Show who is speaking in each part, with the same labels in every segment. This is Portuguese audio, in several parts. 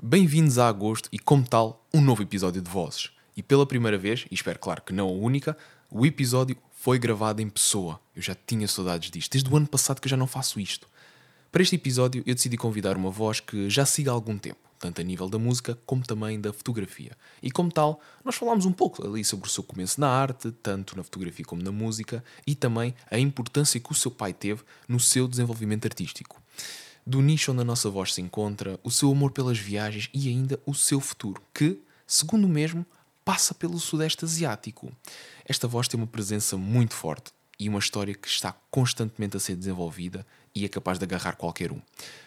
Speaker 1: Bem-vindos a agosto e, como tal, um novo episódio de Vozes. E pela primeira vez, e espero claro que não a única, o episódio foi gravado em pessoa. Eu já tinha saudades disto, desde o ano passado que já não faço isto. Para este episódio, eu decidi convidar uma voz que já siga há algum tempo, tanto a nível da música como também da fotografia. E como tal, nós falámos um pouco ali sobre o seu começo na arte, tanto na fotografia como na música, e também a importância que o seu pai teve no seu desenvolvimento artístico. Do nicho onde a nossa voz se encontra, o seu amor pelas viagens e ainda o seu futuro, que, segundo o mesmo, passa pelo Sudeste Asiático. Esta voz tem uma presença muito forte e uma história que está constantemente a ser desenvolvida e é capaz de agarrar qualquer um.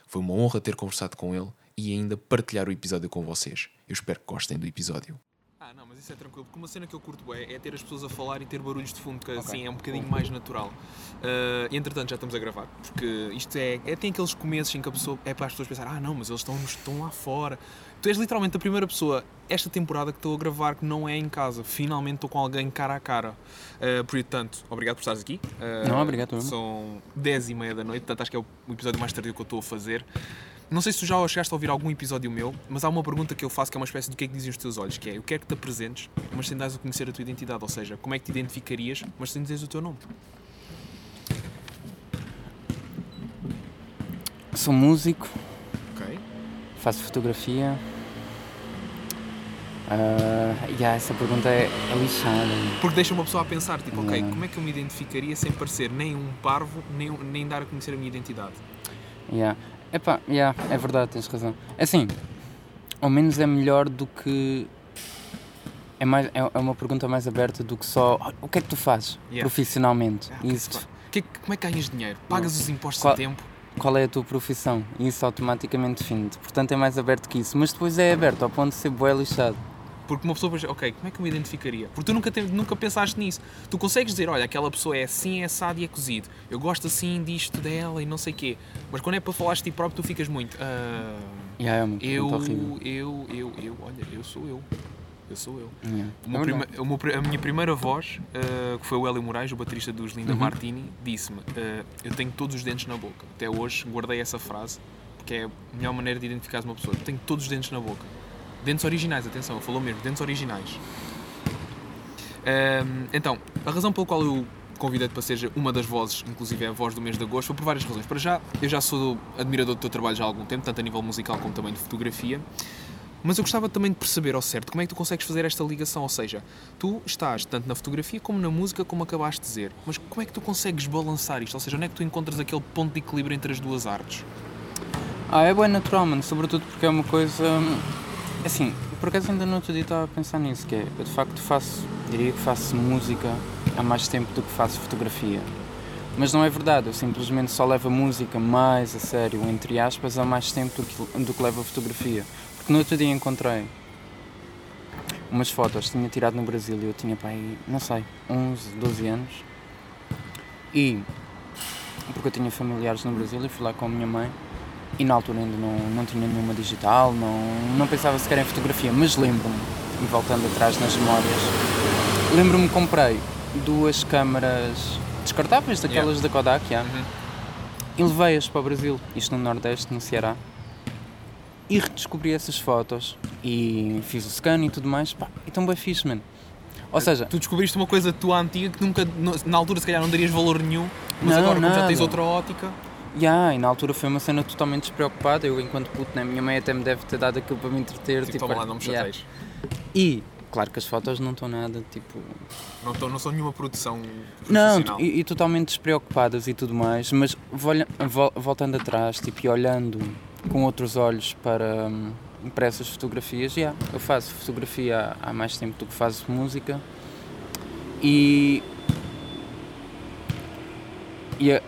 Speaker 1: Foi uma honra ter conversado com ele e ainda partilhar o episódio com vocês. Eu espero que gostem do episódio.
Speaker 2: Ah, não, mas isso é tranquilo, porque uma cena que eu curto é, é ter as pessoas a falar e ter barulhos de fundo, que assim é um bocadinho mais natural. Uh, entretanto já estamos a gravar, porque isto é, é. Tem aqueles começos em que a pessoa. É para as pessoas pensar, ah não, mas eles estão, estão lá fora. Tu és literalmente a primeira pessoa esta temporada que estou a gravar que não é em casa. Finalmente estou com alguém cara a cara. Uh, portanto, obrigado por estares aqui. Uh,
Speaker 3: não, obrigado.
Speaker 2: São 10 e meia da noite, portanto acho que é o episódio mais tardio que eu estou a fazer. Não sei se tu já chegaste a ouvir algum episódio meu, mas há uma pergunta que eu faço que é uma espécie do que é que dizem os teus olhos, que é o que é que te apresentes, mas sem dares a conhecer a tua identidade, ou seja, como é que te identificarias, mas sem dizeres o teu nome.
Speaker 3: Sou músico.
Speaker 2: Ok.
Speaker 3: Faço fotografia. Uh, yeah, essa pergunta é, é lixada.
Speaker 2: Porque deixa uma pessoa a pensar, tipo, ok, como é que eu me identificaria sem parecer nem um parvo, nem, nem dar a conhecer a minha identidade?
Speaker 3: Yeah. Epá, yeah, é verdade, tens razão. É assim, ao menos é melhor do que. É, mais, é, é uma pergunta mais aberta do que só o que é que tu fazes yeah. profissionalmente.
Speaker 2: Ah, Isso. Que, como é que ganhas dinheiro? Pagas os impostos qual, a tempo?
Speaker 3: Qual é a tua profissão? Isso automaticamente define-te. Portanto, é mais aberto que isso. Mas depois é aberto ao ponto de ser bué lixado.
Speaker 2: Porque uma pessoa pensa, ok, como é que eu me identificaria? Porque tu nunca, te, nunca pensaste nisso. Tu consegues dizer, olha, aquela pessoa é assim, é assado e é cozido. Eu gosto assim disto dela e não sei o quê. Mas quando é para falar de ti próprio, tu ficas muito. Uh,
Speaker 3: yeah, é muito,
Speaker 2: eu,
Speaker 3: muito
Speaker 2: eu, eu, eu, olha, eu sou eu. Eu sou eu.
Speaker 3: Yeah.
Speaker 2: É prima, a minha primeira voz, uh, que foi o Hélio Moraes, o baterista dos Linda uhum. Martini, disse-me: uh, Eu tenho todos os dentes na boca. Até hoje guardei essa frase, porque é a melhor maneira de identificar uma pessoa. Eu tenho todos os dentes na boca. Dentes originais, atenção, ele falou mesmo, dentes originais. Um, então, a razão pela qual eu convidei-te para seja uma das vozes, inclusive é a voz do mês de agosto, foi por várias razões. Para já, eu já sou admirador do teu trabalho já há algum tempo, tanto a nível musical como também de fotografia. Mas eu gostava também de perceber ao certo como é que tu consegues fazer esta ligação, ou seja, tu estás tanto na fotografia como na música, como acabaste de dizer, mas como é que tu consegues balançar isto? Ou seja, onde é que tu encontras aquele ponto de equilíbrio entre as duas artes?
Speaker 3: Ah, é bem natural, mano, sobretudo porque é uma coisa hum, Assim, por acaso ainda no outro dia estava a pensar nisso, que é, eu de facto faço, diria que faço música há mais tempo do que faço fotografia. Mas não é verdade, eu simplesmente só levo a música mais a sério, entre aspas, há mais tempo do que, do que levo a fotografia. Porque no outro dia encontrei umas fotos que tinha tirado no Brasil e eu tinha pai, não sei, 11, 12 anos. E porque eu tinha familiares no Brasil e fui lá com a minha mãe e na altura ainda não, não tinha nenhuma digital, não, não pensava sequer em fotografia, mas lembro-me, e voltando atrás nas memórias, lembro-me que comprei duas câmaras descartáveis, daquelas yeah. da Kodak, yeah, uhum. e levei-as para o Brasil, isto no Nordeste, no Ceará, e redescobri essas fotos e fiz o scan e tudo mais, pá, e tão bem fixe, mano. Ou seja,
Speaker 2: tu descobriste uma coisa tua antiga que nunca, na altura se calhar não darias valor nenhum, mas não, agora como já tens outra ótica.
Speaker 3: Yeah, e na altura foi uma cena totalmente despreocupada. Eu, enquanto puto, né, minha mãe até me deve ter dado aquilo para me entreter.
Speaker 2: Tipo, tipo lá, não me yeah.
Speaker 3: E, claro que as fotos não estão nada, tipo...
Speaker 2: Não, estão, não são nenhuma produção
Speaker 3: Não, e, e, totalmente despreocupadas e tudo mais, mas voltando atrás, tipo, e olhando com outros olhos para, hum, para essas fotografias, yeah, eu faço fotografia há, há mais tempo do que faço música. E... E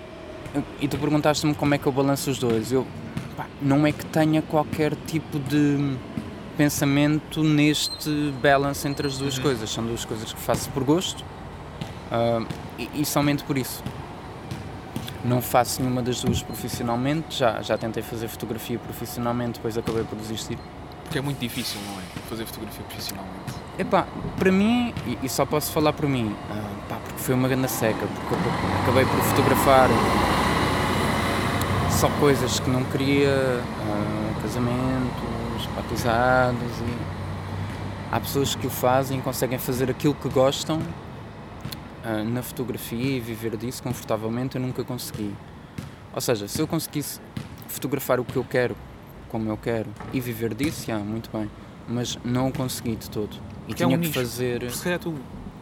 Speaker 3: e tu perguntaste-me como é que eu balanço os dois. Eu pá, não é que tenha qualquer tipo de pensamento neste balance entre as duas uhum. coisas. São duas coisas que faço por gosto uh, e, e, somente por isso. Não faço nenhuma das duas profissionalmente. Já, já tentei fazer fotografia profissionalmente, depois acabei por desistir.
Speaker 2: Porque é muito difícil, não é? Fazer fotografia profissionalmente.
Speaker 3: Epá, para mim, e, e só posso falar por mim, uh, pá, porque foi uma grande seca, porque acabei por fotografar só coisas que não queria, uh, casamentos, batizados e há pessoas que o fazem, conseguem fazer aquilo que gostam uh, na fotografia e viver disso confortavelmente, eu nunca consegui. Ou seja, se eu conseguisse fotografar o que eu quero, como eu quero, e viver disso, já, muito bem. Mas não o consegui de todo. E
Speaker 2: Que é
Speaker 3: tinha
Speaker 2: um
Speaker 3: que
Speaker 2: nicho.
Speaker 3: fazer.
Speaker 2: Se calhar tu,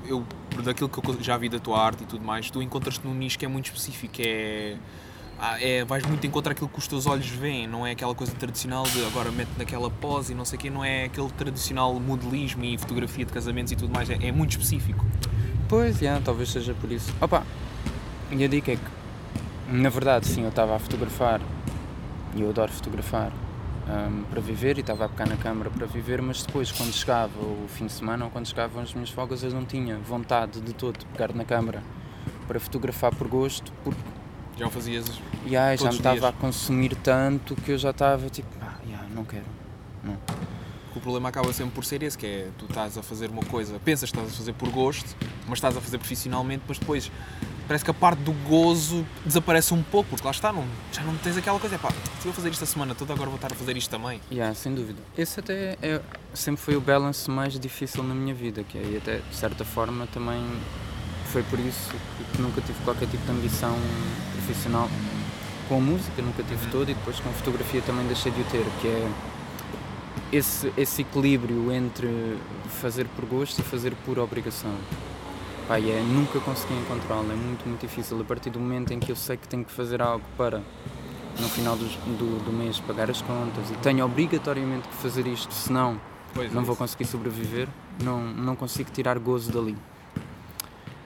Speaker 2: eu, daquilo que eu já vi da tua arte e tudo mais, tu encontras-te num nicho que é muito específico, é, ah, é. Vais muito encontrar aquilo que os teus olhos veem, não é aquela coisa tradicional de agora mete naquela pose e não sei o quê, não é aquele tradicional modelismo e fotografia de casamentos e tudo mais, é, é muito específico.
Speaker 3: Pois, já, talvez seja por isso. Opa, e a dica é que, na verdade, sim, eu estava a fotografar e eu adoro fotografar hum, para viver e estava a pegar na câmara para viver, mas depois, quando chegava o fim de semana ou quando chegavam as minhas folgas, eu não tinha vontade de todo de pegar na câmara para fotografar por gosto, porque
Speaker 2: Já o fazias.
Speaker 3: ai, já me estava a consumir tanto que eu já estava tipo, ah, já, não quero. Não.
Speaker 2: O problema acaba sempre por ser esse, que é tu estás a fazer uma coisa, pensas que estás a fazer por gosto, mas estás a fazer profissionalmente, mas depois parece que a parte do gozo desaparece um pouco, porque lá está, não, já não tens aquela coisa, é pá, se eu fazer isto a semana toda, agora vou estar a fazer isto também.
Speaker 3: Yeah, sem dúvida. Esse até é, sempre foi o balance mais difícil na minha vida, que é, e até de certa forma também foi por isso que- nunca tive qualquer tipo de ambição profissional com a música, nunca tive todo e depois com a fotografia também deixei de o ter, que é esse, esse equilíbrio entre fazer por gosto e fazer por obrigação. E é, nunca consegui encontrá-lo, é muito, muito difícil. A partir do momento em que eu sei que tenho que fazer algo para, no final dos- do, do mês, pagar as contas e tenho obrigatoriamente que fazer isto, senão
Speaker 2: Pois
Speaker 3: não
Speaker 2: é
Speaker 3: vou conseguir sobreviver, não, não consigo tirar gozo dali.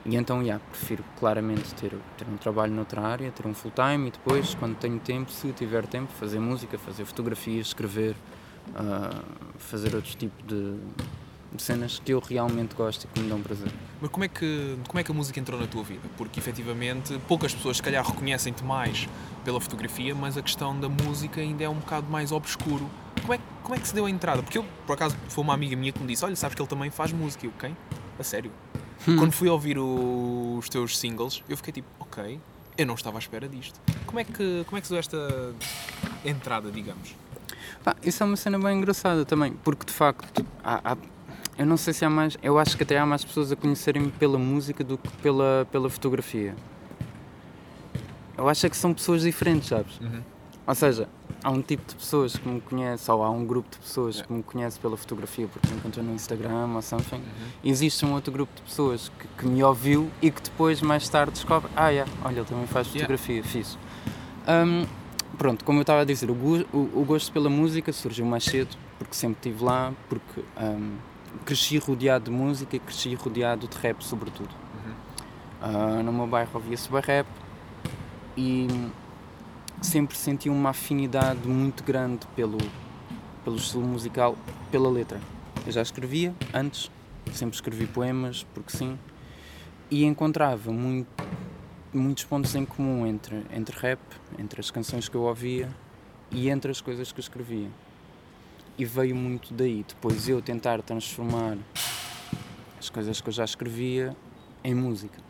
Speaker 3: E então, yeah, prefiro claramente ter, ter um trabalho noutra área, ter um full-time e depois, quando tenho tempo, se tiver tempo, fazer música, fazer fotografias, escrever, ah, fazer outros tipos de, cenas que eu realmente gosto e que me dão prazer.
Speaker 2: Mas como é, que, como é que a música entrou na tua vida? Porque efetivamente poucas pessoas se calhar reconhecem-te mais pela fotografia, mas a questão da música ainda é um bocado mais obscuro. Como é, como é que se deu a entrada? Porque eu, por acaso, foi uma amiga minha que me disse: Olha, sabes que ele também faz música. E eu, quem? A sério? Quando fui ouvir o- os teus singles, eu fiquei tipo: Ok, eu não estava à espera disto. Como é que, como é que se deu esta entrada, digamos?
Speaker 3: Isso é uma cena bem engraçada também, porque de facto há, há- eu não sei se há mais, eu acho que até há mais pessoas a conhecerem-me pela música do que pela, pela fotografia. Eu acho é que são pessoas diferentes, sabes?
Speaker 2: Uhum.
Speaker 3: Ou seja, há um tipo de pessoas que me conhece, ou há um grupo de pessoas que me conhece pela fotografia, porque me encontrou no Instagram ou something. E existe um outro grupo de pessoas que, que me ouviu e que depois, mais tarde, descobre: ah, yeah, olha, ele também faz
Speaker 2: Yeah.
Speaker 3: fotografia, fiz. Hum, pronto, como eu estava a dizer, o, o- o gosto pela música surgiu mais cedo, porque sempre estive lá, porque hum, cresci rodeado de música e cresci rodeado de rap, sobretudo. Ah, no meu bairro ouvia-se bem rap e sempre senti uma afinidade muito grande pelo, pelo estilo musical, pela letra. Eu já escrevia antes, sempre escrevi poemas, porque sim, e encontrava muito, muitos pontos em comum entre, entre rap, entre as canções que eu ouvia e entre as coisas que eu escrevia. E veio muito daí. Depois eu tentar transformar as coisas que eu já escrevia em música.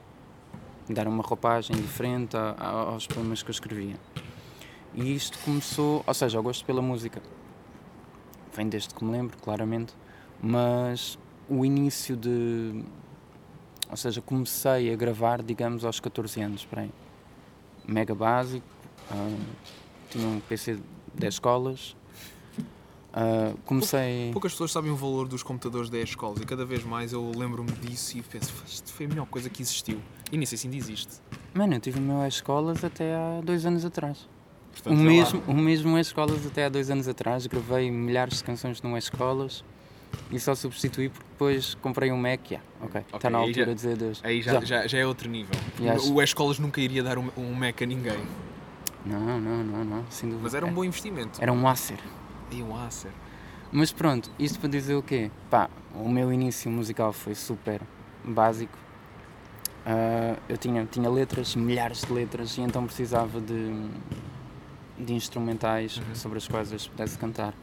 Speaker 3: Dar uma roupagem diferente aos poemas que eu escrevia. E isto começou, ou seja, eu gosto pela música. Vem desde que me lembro, claramente, mas o início de. Ou seja, comecei a gravar, digamos, aos 14 anos, por aí. Mega básico, ah, tinha um PC de 10 escolas. ah, comecei.
Speaker 2: Poucas pessoas sabem o valor dos computadores da escolas e cada vez mais eu lembro-me disso e penso: isto foi a melhor coisa que existiu. E nem sei se ainda existe.
Speaker 3: Mano, eu tive o meu escolas até há dois anos atrás.
Speaker 2: Portanto,
Speaker 3: o,
Speaker 2: lá.
Speaker 3: mesmo, o mesmo escolas até há dois anos atrás. Gravei milhares de canções no escolas e só substituí porque depois comprei um Mac. Yeah, ok, está na altura
Speaker 2: já-
Speaker 3: de dizer adeus.
Speaker 2: Aí já, já. Já, é outro nível.
Speaker 3: Acho-
Speaker 2: O escolas nunca iria dar um, um Mac a ninguém.
Speaker 3: Não, não, não, não, sem dúvida.
Speaker 2: Mas era um bom investimento.
Speaker 3: Era um Acer.
Speaker 2: E um Acer.
Speaker 3: Mas pronto, isto para dizer o quê? Pá, o meu início musical foi super básico. Ah, eu tinha, tinha letras, milhares de letras, e então precisava de, de instrumentais
Speaker 2: Uhum.
Speaker 3: sobre as quais eu pudesse cantar.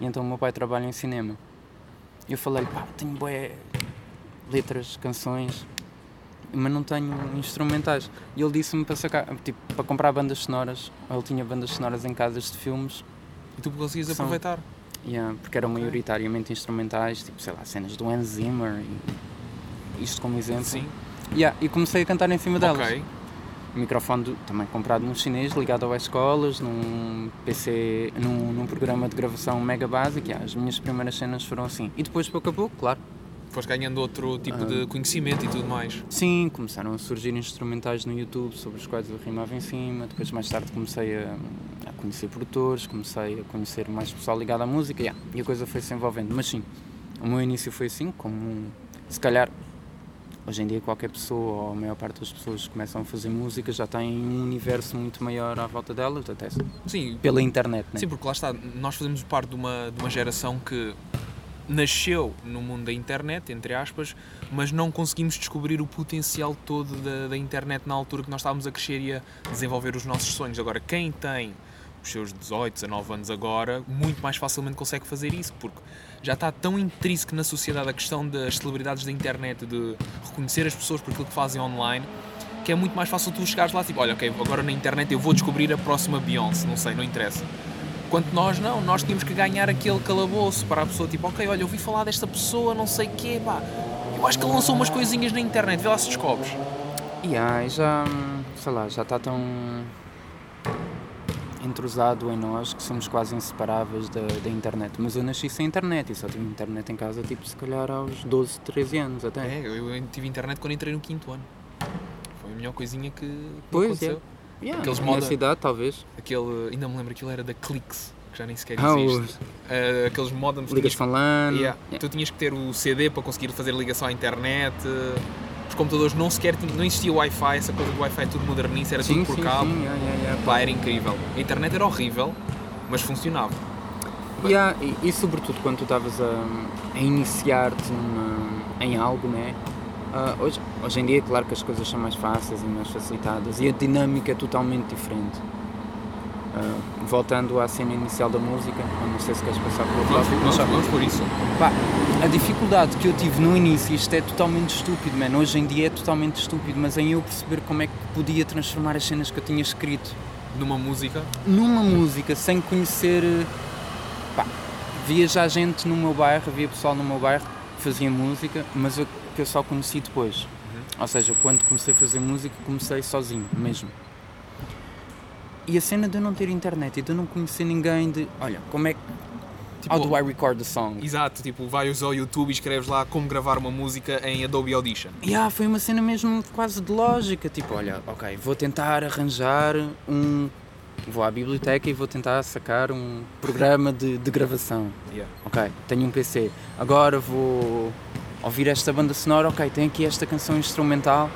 Speaker 3: E então o meu pai trabalha em cinema. E eu falei, pá, tenho bué letras, canções, mas não tenho instrumentais. E ele disse-me para sacar, tipo, para comprar bandas sonoras. Ele tinha bandas sonoras em casas de filmes
Speaker 2: E tu conseguias
Speaker 3: São-
Speaker 2: aproveitar.
Speaker 3: Yeah, porque eram maioritariamente instrumentais, tipo, sei lá, cenas do Hans Zimmer e isto como exemplo.
Speaker 2: Sim.
Speaker 3: Yeah, e comecei a cantar em cima delas. O microfone do- também comprado num chinês, ligado ao escolas, num PC, num, num programa de gravação mega básico. Yeah, as minhas primeiras cenas foram assim. E depois, pouco a pouco, claro.
Speaker 2: Foste ganhando outro tipo
Speaker 3: Ah.
Speaker 2: de conhecimento e tudo mais.
Speaker 3: Sim, começaram a surgir instrumentais no YouTube sobre os quais eu rimava em cima. Depois, mais tarde, comecei a, a conhecer produtores, comecei a conhecer mais pessoal ligado à música yeah, e a coisa foi se envolvendo. Mas sim, o meu início foi assim, como se calhar hoje em dia qualquer pessoa ou a maior parte das pessoas que começam a fazer música já têm um universo muito maior à volta delas, até
Speaker 2: Sim,
Speaker 3: pela internet, né?
Speaker 2: Sim, porque lá está, nós fazemos parte de uma, de uma geração que nasceu no mundo da internet, entre aspas, mas não conseguimos descobrir o potencial todo da, da internet na altura que nós estávamos a crescer e a desenvolver os nossos sonhos. Agora, quem tem os seus 18, 19 anos agora, muito mais facilmente consegue fazer isso, porque já está tão intrínseco na sociedade a questão das celebridades da internet, de reconhecer as pessoas por aquilo que fazem online, que é muito mais fácil tu chegares lá, tipo, olha, ok, agora na internet eu vou descobrir a próxima Beyoncé, não sei, não interessa. Quanto nós não, nós tínhamos que ganhar aquele calabouço para a pessoa, tipo, ok, olha, eu ouvi falar desta pessoa, não sei o quê, pá, eu acho que lançou umas coisinhas na internet, vê lá se descobres.
Speaker 3: E aí já, sei lá, já está tão entrosado em nós que somos quase inseparáveis da, da internet. Mas eu nasci sem internet e só tive internet em casa, tipo, se calhar aos 12, 13 anos até.
Speaker 2: É, eu, eu tive internet quando entrei no quinto ano. Foi a melhor coisinha que, que
Speaker 3: Pois,
Speaker 2: aconteceu.
Speaker 3: Yeah,
Speaker 2: Aqueles
Speaker 3: nessa
Speaker 2: moda-
Speaker 3: idade, talvez.
Speaker 2: Aquele, ainda me lembro, aquilo era da Clix, que já nem sequer
Speaker 3: Ah,
Speaker 2: existe. Eh, aqueles modems
Speaker 3: Ligas
Speaker 2: tinhas-
Speaker 3: com LAN.
Speaker 2: Yeah. Tu tinhas que ter o CD para conseguir fazer ligação à internet. Os computadores não sequer não existia Wi-Fi, essa coisa do Wi-Fi é tudo modernice, era
Speaker 3: Sim,
Speaker 2: tudo por
Speaker 3: sim,
Speaker 2: cabo.
Speaker 3: sim, yeah, yeah, yeah.
Speaker 2: Pá, era incrível. A internet era horrível, mas funcionava.
Speaker 3: Yeah, e, e sobretudo quando tu estavas a, a iniciar-te em algo, né? Ah, hoje, hoje em dia, claro que as coisas são mais fáceis e mais facilitadas e a dinâmica é totalmente diferente. Ah, voltando à cena inicial da música, não sei se queres passar pelo
Speaker 2: Vamos,
Speaker 3: tópico,
Speaker 2: vamos, vamos por isso.
Speaker 3: Pá, a dificuldade que eu tive no início, isto é totalmente estúpido, man. Hoje em dia é totalmente estúpido, mas em eu perceber como é que podia transformar as cenas que eu tinha escrito
Speaker 2: Numa música,
Speaker 3: numa música sem conhecer. Pá, via já gente no meu bairro, havia pessoal no meu bairro que fazia música, mas eu, que eu só conheci depois. Ou seja, quando comecei a fazer música, comecei sozinho mesmo. E a cena de eu não ter internet e de eu não conhecer ninguém, de olha, como é que.
Speaker 2: Tipo,
Speaker 3: How do I record the song?
Speaker 2: exato, tipo, vais ao YouTube e escreves lá como gravar uma música em Adobe Audition.
Speaker 3: Yeah, foi uma cena mesmo quase de lógica, tipo, olha, ok, vou tentar arranjar um. Vou à biblioteca e vou tentar sacar um programa de, de gravação.
Speaker 2: Yeah.
Speaker 3: Ok, tenho um PC. Agora vou ouvir esta banda sonora, ok, tem aqui esta canção instrumental,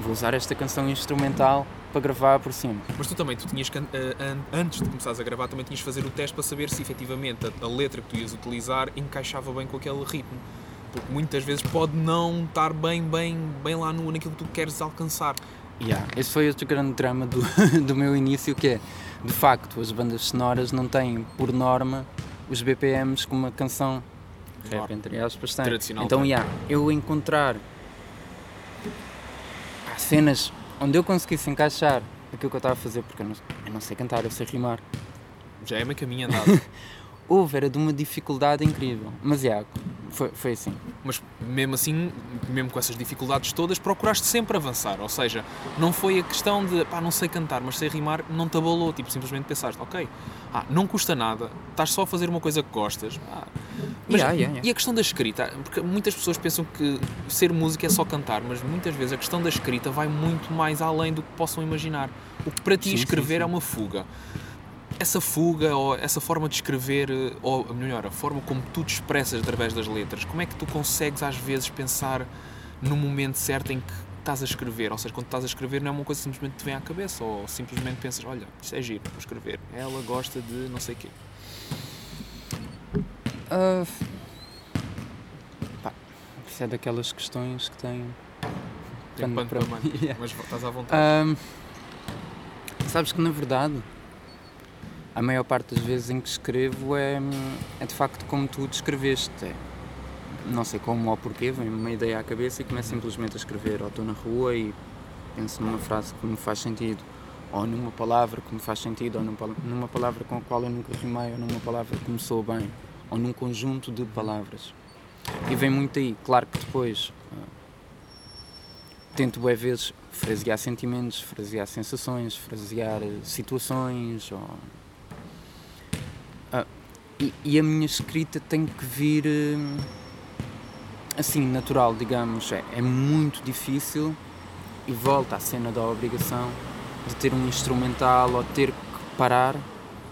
Speaker 3: vou usar esta canção instrumental para gravar por cima.
Speaker 2: Mas tu também, tu tinhas que, eh, an- antes de começares a gravar, também tinhas que fazer o teste para saber se efetivamente a, letra que tu ias utilizar encaixava bem com aquele ritmo. Porque muitas vezes pode não estar bem, bem, bem lá no, naquilo que tu queres alcançar.
Speaker 3: Yeah, esse foi outro grande drama do, do meu início, que é, de facto, as bandas sonoras não têm, por norma, os BPMs que uma canção rap,
Speaker 2: Norma.
Speaker 3: entre aspas, tem.
Speaker 2: Tradicional
Speaker 3: Então, yeah, eu encontrar cenas onde eu conseguisse encaixar aquilo que eu estava a fazer, porque eu não, eu não sei cantar, eu sei rimar,
Speaker 2: Já é meio caminho andado.
Speaker 3: houve, era de uma dificuldade incrível. Mas, yeah, foi, foi assim.
Speaker 2: Mas mesmo assim, mesmo com essas dificuldades todas, procuraste sempre avançar. Ou seja, não foi a questão de pá, não sei cantar, mas sei rimar, não te abalou. Tipo, simplesmente pensaste, ok, ah, não custa nada, estás só a fazer uma coisa que gostas. ah. Mas,
Speaker 3: Yeah, yeah, yeah.
Speaker 2: E a questão da escrita, porque muitas pessoas pensam que ser música é só cantar, mas muitas vezes a questão da escrita vai muito mais além do que possam imaginar. O que para ti
Speaker 3: Sim, sim,
Speaker 2: escrever
Speaker 3: sim.
Speaker 2: é uma fuga. Essa fuga, ou essa forma de escrever, ou melhor, a forma como tu te expressas através das letras, como é que tu consegues às vezes pensar no momento certo em que estás a escrever? Ou seja, quando estás a escrever não é uma coisa que simplesmente te vem à cabeça, ou simplesmente pensas, olha, isto é giro, vou escrever. Ela gosta de não sei o quê.
Speaker 3: Ah, pá, isso é daquelas questões que tem.
Speaker 2: Tem
Speaker 3: pano para Yeah.
Speaker 2: mas estás à vontade.
Speaker 3: Ahm, sabes que na verdade a maior parte das vezes em que escrevo é, é de facto como tu descreveste. É, não sei como ou porquê, vem uma ideia à cabeça e começo simplesmente a escrever. Ou estou na rua e penso numa frase que me faz sentido, ou numa palavra que me faz sentido, ou numa palavra com a qual eu nunca rimei, ou numa palavra que me soa bem. Ou num conjunto de palavras. E vem muito aí. Claro que depois uh, tento, boas vezes, frasear sentimentos, frasear sensações, frasear uh, situações. Ou, uh, e, e, a minha escrita tem que vir assim, natural, digamos. É, é muito difícil e volta à cena da obrigação de ter um instrumental ou ter que parar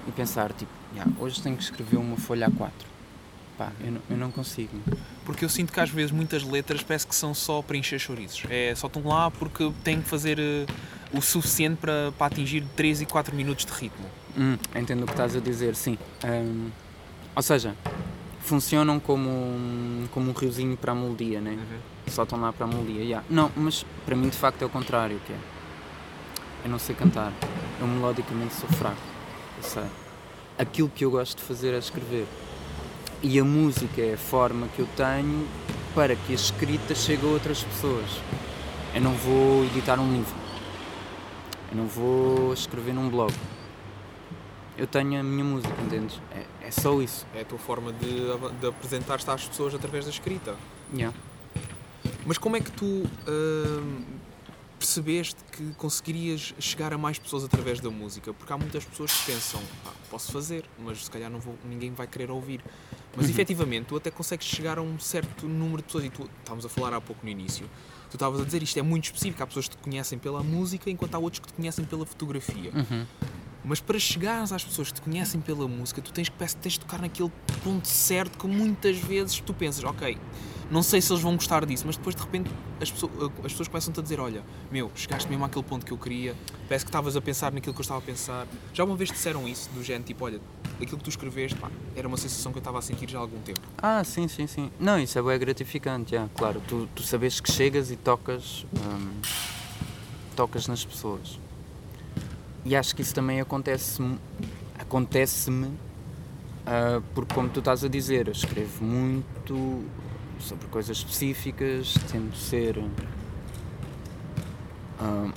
Speaker 3: e pensar, tipo, yeah, hoje tenho que escrever uma folha A4. Pá, eu não, eu não consigo.
Speaker 2: Porque eu sinto que às vezes muitas letras parece que são só para encher chouriços. É, só estão lá porque têm que fazer uh, o suficiente para, para atingir 3 e 4 minutos de ritmo.
Speaker 3: Hum, entendo o que estás a dizer, sim. Um, ou seja, funcionam como um, como um riozinho para a melodia, né? Uhum. Só estão lá para a melodia. Yeah. Não, mas para mim de facto é o contrário, que é. Eu não sei cantar. Eu melodicamente sou fraco. Eu sei. Aquilo que eu gosto de fazer é escrever. E a música é a forma que eu tenho para que a escrita chegue a outras pessoas. Eu não vou editar um livro. Eu não vou escrever num blog. Eu tenho a minha música, entendes? É, é só isso.
Speaker 2: É a tua forma de, de apresentar-te às pessoas através da escrita.
Speaker 3: Yeah.
Speaker 2: Mas como é que tu uh, percebeste que conseguirias chegar a mais pessoas através da música? Porque há muitas pessoas que pensam, ah, posso fazer, mas se calhar não vou, ninguém vai querer ouvir. Mas uhum. efetivamente tu até consegues chegar a um certo número de pessoas. E tu estávamos a falar há pouco no início. Tu estavas a dizer isto é muito específico. Há pessoas que te conhecem pela música, enquanto há outros que te conhecem pela fotografia.
Speaker 3: Uhum.
Speaker 2: Mas para chegares às pessoas que te conhecem pela música, tu tens que tens de tocar naquele ponto certo que muitas vezes tu pensas, ok, não sei se eles vão gostar disso, mas depois de repente as pessoas, as pessoas começam-te a dizer: Olha, meu, chegaste mesmo àquele ponto que eu queria, parece que estavas a pensar naquilo que eu estava a pensar. Já uma vez disseram isso, do género tipo: Olha, aquilo que tu escreveste, pá, era uma sensação que eu estava a sentir já há algum tempo.
Speaker 3: Ah, sim, sim, sim. Não, isso é bem gratificante, já, claro. Tu, tu sabes que chegas e tocas, hum, tocas nas pessoas. E acho que isso também acontece-me, acontece-me uh, porque, como tu estás a dizer, eu escrevo muito sobre coisas específicas, tento ser uh,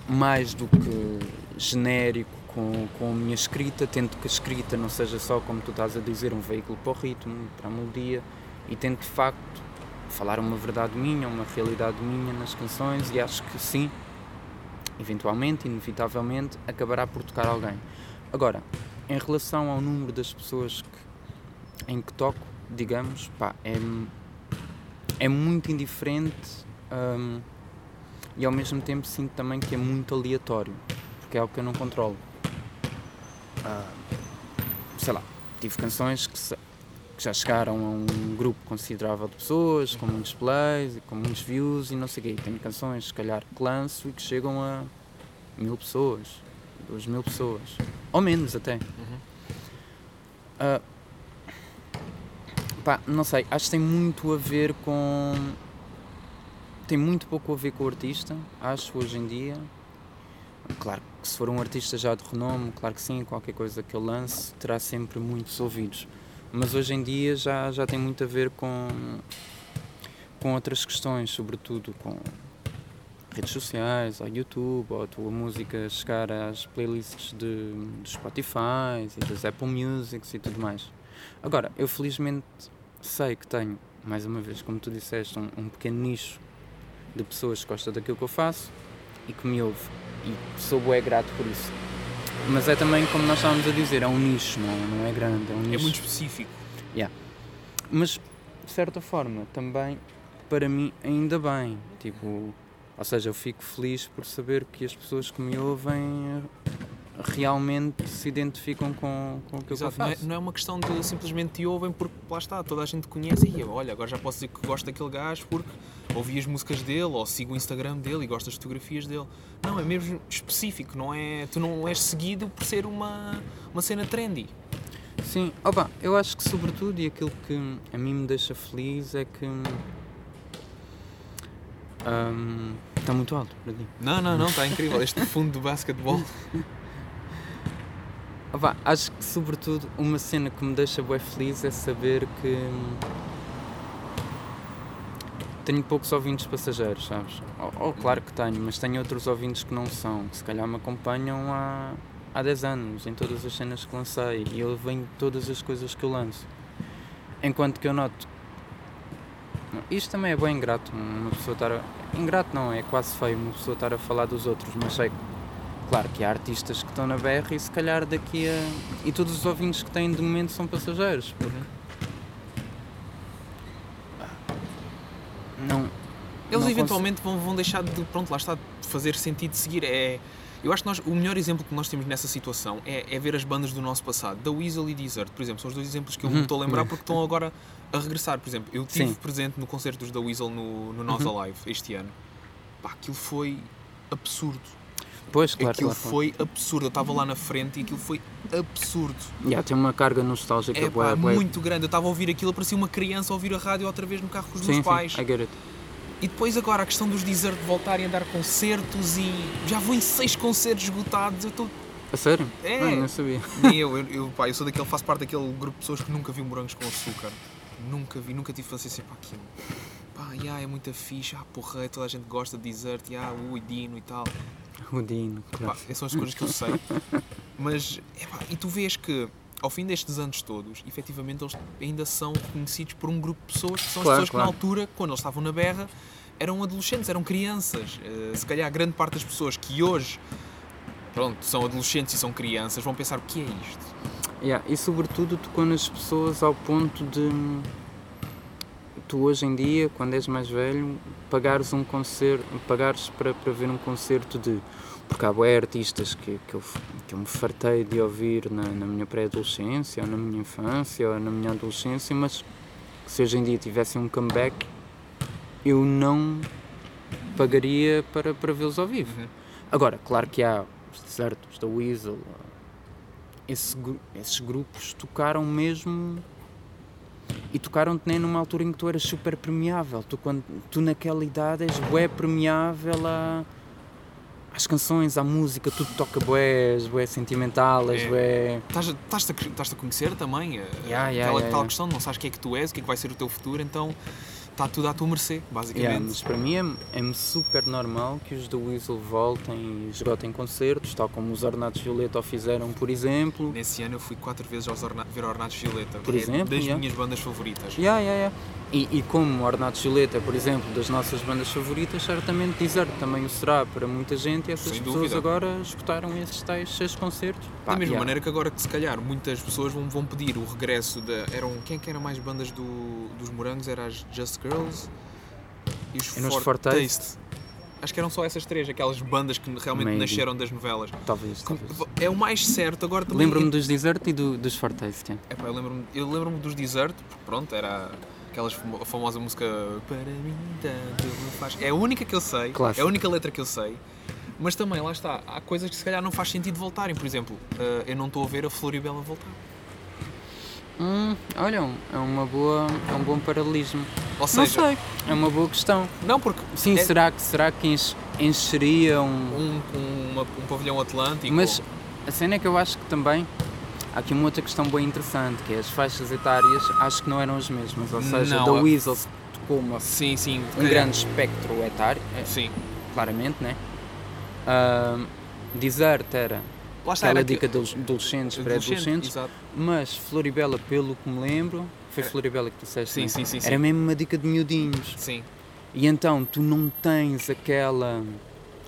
Speaker 3: mais do que genérico com, com a minha escrita, tento que a escrita não seja só, como tu estás a dizer, um veículo para o ritmo, para a melodia, e tento de facto falar uma verdade minha, uma realidade minha nas canções, e acho que sim, eventualmente, inevitavelmente, acabará por tocar alguém. Agora, em relação ao número das pessoas que, em que toco, digamos, pá, é é muito indiferente um, e ao mesmo tempo sinto também que é muito aleatório, porque é algo que eu não controlo. Uh, sei lá, tive canções que, se, que, já chegaram a um grupo considerável de pessoas, com muitos plays e com muitos views e não sei o quê. Tenho canções, se calhar, que lanço e que chegam a mil pessoas, duas mil pessoas, ou menos até. Uhum. Uh, Pá, não sei, acho que tem muito a ver com. Tem muito pouco a ver com o artista, acho, hoje em dia. Claro que se for um artista já de renome, claro que sim, qualquer coisa que eu lance terá sempre muitos ouvidos. Mas hoje em dia já, já tem muito a ver com, com outras questões, sobretudo com redes sociais, ao YouTube, ou a tua música chegar às playlists de, de Spotify e das Apple Music e tudo mais. Agora, eu felizmente sei que tenho, mais uma vez, como tu disseste, um, um pequeno nicho de pessoas que gostam daquilo que eu faço e que me ouve. E sou bué grato por isso. Mas é também, como nós estávamos a dizer, é um nicho, não, não é grande. É, um nicho.
Speaker 2: é muito específico.
Speaker 3: Yeah. Mas, de certa forma, também, para mim, ainda bem. Tipo, ou seja, eu fico feliz por saber que as pessoas que me ouvem realmente se identificam com, com aquilo Exato, que eu faço.
Speaker 2: Não é, não é uma questão de simplesmente te ouvem porque lá está, toda a gente conhece e olha, agora já posso dizer que gosto daquele gajo porque ouvi as músicas dele ou sigo o Instagram dele e gosto das fotografias dele. Não, é mesmo específico, não é, tu não és seguido por ser uma, uma cena trendy.
Speaker 3: Sim, opa, eu acho que sobretudo e aquilo que a mim me deixa feliz é que um, está muito alto para ti.
Speaker 2: Não, não, não, está incrível. Este fundo do basquetebol.
Speaker 3: Opa, acho que sobretudo uma cena que me deixa bem feliz é saber que hum, tenho poucos ouvintes passageiros, sabes? Ou, ou, claro que tenho, mas tenho outros ouvintes que não são, que se calhar me acompanham há, há 10 anos, em todas as cenas que lancei, e eu venho todas as coisas que eu lanço. Enquanto que eu noto. Isto também é bem ingrato, uma pessoa estar a... Ingrato não, é quase feio uma pessoa estar a falar dos outros, mas sei que, claro que há artistas que estão na BR e se calhar daqui a. E todos os ouvintes que têm de momento são passageiros. Porque... Não.
Speaker 2: Eles
Speaker 3: não
Speaker 2: eventualmente vão, vão deixar de, pronto, lá está, de fazer sentido de seguir. É, eu acho que nós, o melhor exemplo que nós temos nessa situação é, é ver as bandas do nosso passado. Da Weasel e Desert, por exemplo, são os dois exemplos que eu me
Speaker 3: Uhum.
Speaker 2: estou a lembrar porque estão agora a regressar. Por exemplo, eu estive presente no concerto dos da Weasel no, no Nós
Speaker 3: Uhum.
Speaker 2: Alive este ano. Pá, aquilo foi absurdo.
Speaker 3: Pois, claro,
Speaker 2: aquilo
Speaker 3: claro.
Speaker 2: foi absurdo. Eu estava lá na frente e aquilo foi absurdo.
Speaker 3: Já, tem uma carga nostálgica
Speaker 2: É
Speaker 3: bué,
Speaker 2: pá, muito grande. Eu estava a ouvir aquilo, parecia uma criança a ouvir a rádio outra vez no carro com os
Speaker 3: Sim,
Speaker 2: meus
Speaker 3: sim,
Speaker 2: pais.
Speaker 3: I get it.
Speaker 2: E depois agora a questão dos Desert voltarem a dar concertos e já vou em seis concertos esgotados. Eu estou.
Speaker 3: A sério?
Speaker 2: É.
Speaker 3: Ai, não sabia.
Speaker 2: Nem eu, eu, eu, pá, eu sou daquele, faço parte daquele grupo de pessoas que nunca viu morangos com açúcar. Nunca vi, nunca tive paciência para aquilo. Pá, yeah, é muita fixe, ah, porra, toda a gente gosta de Desert, yeah, ui, Dino e tal.
Speaker 3: O Dino, claro.
Speaker 2: essas são as coisas que eu sei. Mas, epá, e tu vês que ao fim destes anos todos, efetivamente eles ainda são reconhecidos por um grupo de pessoas que são
Speaker 3: Claro,
Speaker 2: as pessoas
Speaker 3: claro.
Speaker 2: que na altura, quando eles estavam na berra, eram adolescentes, eram crianças. Eh, se calhar grande parte das pessoas que hoje pronto, são adolescentes e são crianças vão pensar o que é isto.
Speaker 3: Yeah, e sobretudo tocou nas pessoas ao ponto de tu hoje em dia, quando és mais velho, pagares um concerto, pagares para, para ver um concerto de porque há bué artistas que, que, eu, que eu me fartei de ouvir na, na minha pré-adolescência, ou na minha infância, ou na minha adolescência, mas que se hoje em dia tivessem um comeback, eu não pagaria para, para vê-los ao vivo.
Speaker 2: Uhum.
Speaker 3: Agora, claro que há os desertos da Weasel, esse esses grupos tocaram mesmo e tocaram-te nem numa altura em que tu eras super permeável. Tu, quando, tu naquela idade és bué permeável a, às canções, à música, tudo toca bué, és bué sentimental, és
Speaker 2: É.
Speaker 3: bué...
Speaker 2: Estás Estás-te a, estás-te a conhecer também? eh,
Speaker 3: Yeah, yeah,
Speaker 2: aquela
Speaker 3: yeah,
Speaker 2: tal
Speaker 3: yeah.
Speaker 2: questão, não sabes o que é que tu és, o que é que vai ser o teu futuro, então está tudo à tua mercê, basicamente.
Speaker 3: Yeah, mas para mim é, é super normal que os The Weasel voltem e esgotem concertos, tal como os Ornatos Violeta o fizeram, por exemplo.
Speaker 2: Nesse ano eu fui quatro vezes aos Orna ver Ornatos Violeta,
Speaker 3: Por
Speaker 2: é
Speaker 3: exemplo,
Speaker 2: das
Speaker 3: yeah.
Speaker 2: minhas bandas favoritas.
Speaker 3: Yeah, yeah, yeah. E, e como Ornatos Violeta, por exemplo, das nossas bandas favoritas, certamente Desert também o será para muita gente e essas
Speaker 2: Sem
Speaker 3: pessoas
Speaker 2: dúvida.
Speaker 3: agora escutaram esses tais seis concertos.
Speaker 2: Da
Speaker 3: Pá,
Speaker 2: mesma
Speaker 3: yeah.
Speaker 2: maneira que agora que se calhar muitas pessoas vão, vão pedir o regresso da. Eram, quem é que eram mais bandas do, dos morangos? Era as Just Girls e os
Speaker 3: E nos
Speaker 2: For,
Speaker 3: For Taste?
Speaker 2: Taste. Acho que eram só essas três, aquelas bandas que realmente
Speaker 3: Maybe.
Speaker 2: nasceram das novelas.
Speaker 3: Talvez, talvez.
Speaker 2: É o mais certo agora também.
Speaker 3: Lembro-me dos Desert e do, dos Fortaste. yeah.
Speaker 2: Epá, eu lembro-me lembro dos Desert, porque pronto, era aquela famosa música Para mim tanto me faz. É a única que eu sei,
Speaker 3: Clássico.
Speaker 2: é a única letra que eu sei. Mas também, lá está, há coisas que se calhar não faz sentido voltarem. Por exemplo, eh, eu não estou a ver a Floribela voltar.
Speaker 3: Hum, olha, um- é uma boa, é um bom paralelismo.
Speaker 2: Ou
Speaker 3: Não
Speaker 2: seja,
Speaker 3: sei, é uma boa questão.
Speaker 2: não porque
Speaker 3: Sim,
Speaker 2: é
Speaker 3: será que será que enche- encheria um,
Speaker 2: um, um, uma- um pavilhão atlântico.
Speaker 3: Mas a cena é que eu acho que também há aqui uma outra questão bem interessante, que é as faixas etárias acho que não eram as mesmas. Ou seja,
Speaker 2: Não,
Speaker 3: da
Speaker 2: a-
Speaker 3: Weasel tocou uma,
Speaker 2: Sim, sim.
Speaker 3: um grande espectro etário, é,
Speaker 2: Sim.
Speaker 3: claramente, né? Ahm, Desert era
Speaker 2: Lá está,
Speaker 3: aquela
Speaker 2: era
Speaker 3: dica
Speaker 2: aquilo-
Speaker 3: de adolescentes,
Speaker 2: adolescente,
Speaker 3: pré-adolescentes, mas Floribela, pelo que me lembro, foi
Speaker 2: É.
Speaker 3: Floribela que disseste,
Speaker 2: Sim,
Speaker 3: né?
Speaker 2: sim, sim, sim.
Speaker 3: era mesmo uma dica de miudinhos.
Speaker 2: Sim.
Speaker 3: E então tu não tens aquela.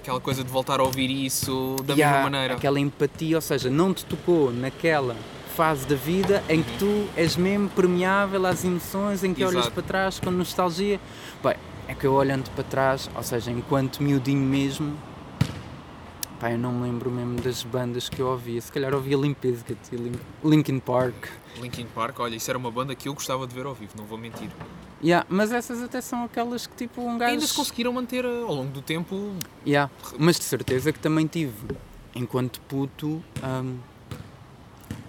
Speaker 2: Aquela coisa de voltar a ouvir isso da
Speaker 3: Yeah,
Speaker 2: mesma maneira.
Speaker 3: Aquela empatia, ou seja, não te tocou naquela fase da vida em que tu és mesmo permeável às emoções, em que olhas
Speaker 2: Exato.
Speaker 3: para trás com nostalgia. Bem, é que eu olhando para trás, ou seja, enquanto miudinho mesmo, pá, eu não me lembro mesmo das bandas que eu ouvia. Se calhar ouvia Limp Bizkit e Lin- Linkin Park.
Speaker 2: Linkin Park, olha, isso era uma banda que eu gostava de ver ao vivo, não vou mentir.
Speaker 3: Yeah, mas essas até são aquelas que tipo um gajo...
Speaker 2: Ainda se conseguiram manter eh, ao longo do tempo.
Speaker 3: Yeah, mas de certeza que também tive, enquanto puto, hum,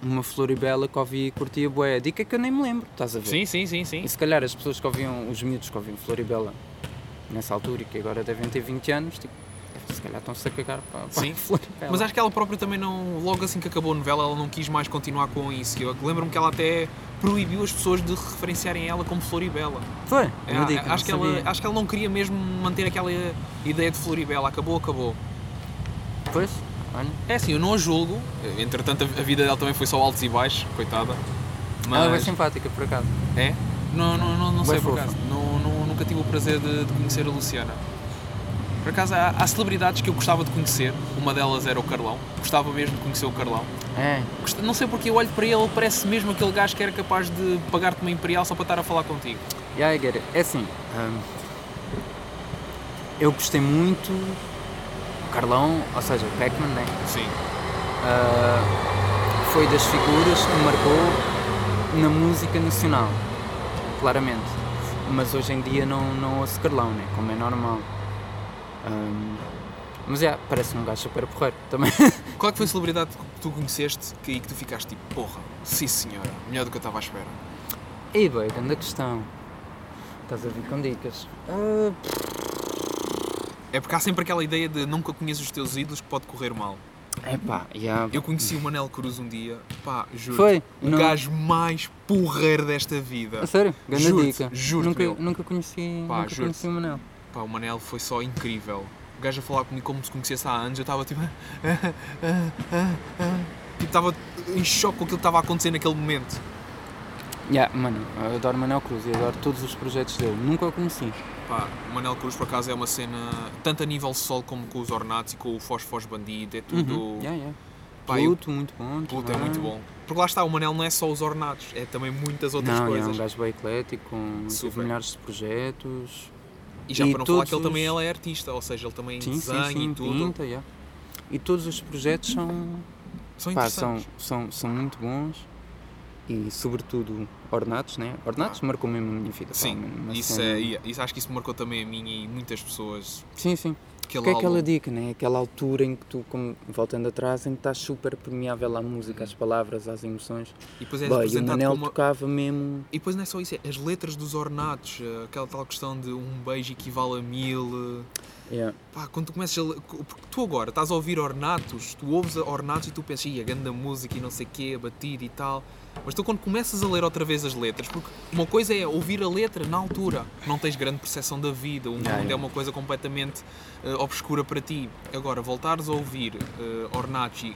Speaker 3: uma Floribela que ouvia e curtia bué. A dica que eu nem me lembro, estás a ver?
Speaker 2: Sim, sim, sim, sim.
Speaker 3: E se calhar as pessoas que ouviam, os miúdos que ouviam Floribela nessa altura e que agora devem ter 20 anos, tipo, se calhar estão-se a cagar para, para
Speaker 2: Sim.
Speaker 3: a Floribela.
Speaker 2: Mas acho que ela própria também não. Logo assim que acabou a novela, ela não quis mais continuar com isso. Eu lembro-me que ela até proibiu as pessoas de referenciarem ela como Floribela.
Speaker 3: Foi,
Speaker 2: É,
Speaker 3: uma dica,
Speaker 2: acho, que
Speaker 3: não
Speaker 2: ela, acho que ela não queria mesmo manter aquela ideia de Floribela. Acabou, acabou.
Speaker 3: Pois, olha,
Speaker 2: É assim, eu não a julgo. Entretanto, a vida dela também foi só altos e baixos, coitada.
Speaker 3: Ela é bem simpática, por acaso.
Speaker 2: É? Não, não, não, não sei por
Speaker 3: fofa.
Speaker 2: acaso. Não, não- nunca tive o prazer de, de conhecer a Luciana. Por acaso há, há celebridades que eu gostava de conhecer. Uma delas era o Carlão. Gostava mesmo de conhecer o Carlão.
Speaker 3: É.
Speaker 2: Gost- Não sei porque eu olho para ele, ele parece mesmo aquele gajo que era capaz de pagar-te uma imperial só para estar a falar contigo.
Speaker 3: Yeah, I get it. É assim, hum, eu gostei muito o Carlão, ou seja, o Pac-Man, né?
Speaker 2: Sim.
Speaker 3: Ah, foi das figuras que marcou na música nacional, claramente. Mas hoje em dia não, não ouço Carlão, né? Como é normal. Hum, mas é, parece um gajo super porreiro também.
Speaker 2: Qual é que foi a celebridade que tu conheceste que, e que tu ficaste tipo, porra, sim senhora, melhor do que eu estava à espera?
Speaker 3: Ei, bem, grande questão. Estás a vir com dicas. Ah,
Speaker 2: É porque há sempre aquela ideia de nunca conheces os teus ídolos que pode correr mal.
Speaker 3: epá, yeah.
Speaker 2: Eu conheci o Manel Cruz um dia, pá, juro.
Speaker 3: Foi?
Speaker 2: O
Speaker 3: Não-
Speaker 2: gajo mais porreiro desta vida.
Speaker 3: A sério? Grande
Speaker 2: Juro-te,
Speaker 3: dica.
Speaker 2: juro-te,
Speaker 3: nunca,
Speaker 2: meu.
Speaker 3: nunca conheci,
Speaker 2: Pá,
Speaker 3: nunca conheci o Manel.
Speaker 2: Pá, o Manel foi só incrível. O gajo a falar comigo como se conhecesse há anos, eu estava tipo. tipo, estava em choque com aquilo que estava a acontecer naquele momento.
Speaker 3: Yeah, mano, eu adoro Manel Cruz e adoro todos os projetos dele. Nunca o conheci.
Speaker 2: Pá, o Manel Cruz, por acaso, é uma cena, tanto a nível sol como com os Ornatos e com o Foz Foz Bandido, é tudo.
Speaker 3: Uhum. Yeah, yeah.
Speaker 2: Pá, eu-
Speaker 3: Pluto, muito bom.
Speaker 2: Pluto é muito bom. Porque lá está, o Manel não é só os Ornatos, é também muitas outras
Speaker 3: Não,
Speaker 2: coisas.
Speaker 3: é um gajo bem eclético, com milhares de projetos.
Speaker 2: E já
Speaker 3: E
Speaker 2: para não falar que ele também é artista, ou seja, ele também
Speaker 3: Sim, sim,
Speaker 2: desenha
Speaker 3: sim,
Speaker 2: e tudo.
Speaker 3: pinta, yeah. E todos os projetos são,
Speaker 2: São
Speaker 3: pá, são,
Speaker 2: interessantes.
Speaker 3: são, são muito bons e sobretudo ornatos, né? Ornatos marcou mesmo a minha vida. pá,
Speaker 2: Sim,
Speaker 3: uma
Speaker 2: isso é, isso, acho que isso marcou também a minha e muitas pessoas.
Speaker 3: Sim, sim. Porque é aquela dica, né? Aquela altura em que tu, como, voltando atrás, em que estás super permeável à música, às palavras, às emoções.
Speaker 2: E depois é
Speaker 3: Bah, e o Manel
Speaker 2: como.
Speaker 3: tocava mesmo.
Speaker 2: E depois não é só isso, é as letras dos ornatos, eh, aquela tal questão de um beijo equivale a mil. eh,
Speaker 3: Yeah.
Speaker 2: Pá, quando tu começas a. Porque tu agora estás a ouvir ornatos, tu ouves ornatos e tu pensas, ia, grande música e não sei o quê, a batida e tal. Mas tu quando começas a ler outra vez as letras, porque uma coisa é ouvir a letra na altura, não tens grande percepção da vida, o mundo é uma coisa completamente eh, obscura para ti. Agora, voltares a ouvir eh, ornatos e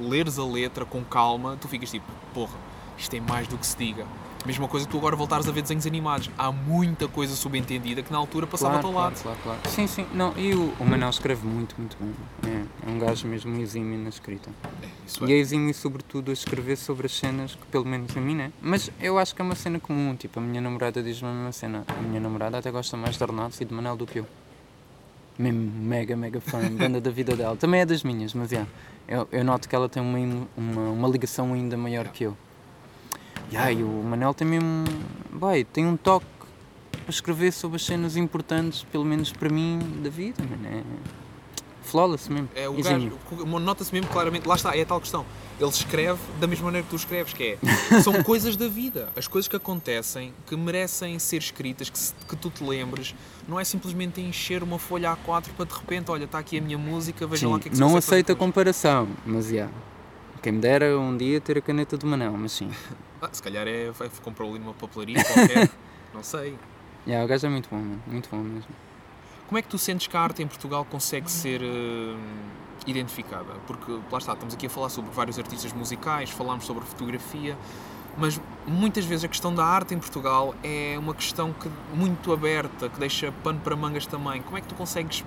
Speaker 2: leres a letra com calma, tu ficas tipo, porra, isto é mais do que se diga. Mesma coisa que tu agora voltares a ver desenhos animados. Há muita coisa subentendida que na altura passava
Speaker 3: Claro,
Speaker 2: ao
Speaker 3: claro,
Speaker 2: lado.
Speaker 3: claro, claro. Sim, sim. Não, e o, o Manel escreve muito, muito bem. É, é um gajo mesmo exímio na escrita.
Speaker 2: É, isso
Speaker 3: E é exímio, sobretudo, a escrever sobre as cenas que, pelo menos a mim, né? Mas eu acho que é uma cena comum. Tipo, a minha namorada diz-me a mesma cena. A minha namorada até gosta mais de Ornatos e de Manel do que eu. Mesmo mega, mega fã, banda da vida dela. Também é das minhas, mas yeah, eu, eu noto que ela tem uma, uma, uma ligação ainda maior que eu. Yeah, e o Manel tem mesmo. Vai, tem um toque para escrever sobre as cenas importantes, pelo menos para mim, da vida, mano. É flawless mesmo.
Speaker 2: É o
Speaker 3: exímio.
Speaker 2: gajo, nota-se mesmo claramente, lá está, é a tal questão. Ele escreve da mesma maneira que tu escreves, que é, são coisas da vida, as coisas que acontecem, que merecem ser escritas, que, se- que tu te lembres, não é simplesmente encher uma folha A4 para de repente, olha, está aqui a minha música, veja lá o que é que se
Speaker 3: não aceita
Speaker 2: isto.
Speaker 3: comparação, mas já. Quem me dera um dia ter a caneta do Manel, mas sim.
Speaker 2: Ah, se calhar é, vai- comprou ali uma papelaria qualquer, não sei.
Speaker 3: Já, o gajo é muito bom, muito bom mesmo.
Speaker 2: Como é que tu sentes que a arte em Portugal consegue ser eh, identificada? Porque lá está, estamos aqui a falar sobre vários artistas musicais, falámos sobre fotografia, mas muitas vezes a questão da arte em Portugal é uma questão que, muito aberta, que deixa pano para mangas também. Como é que tu consegues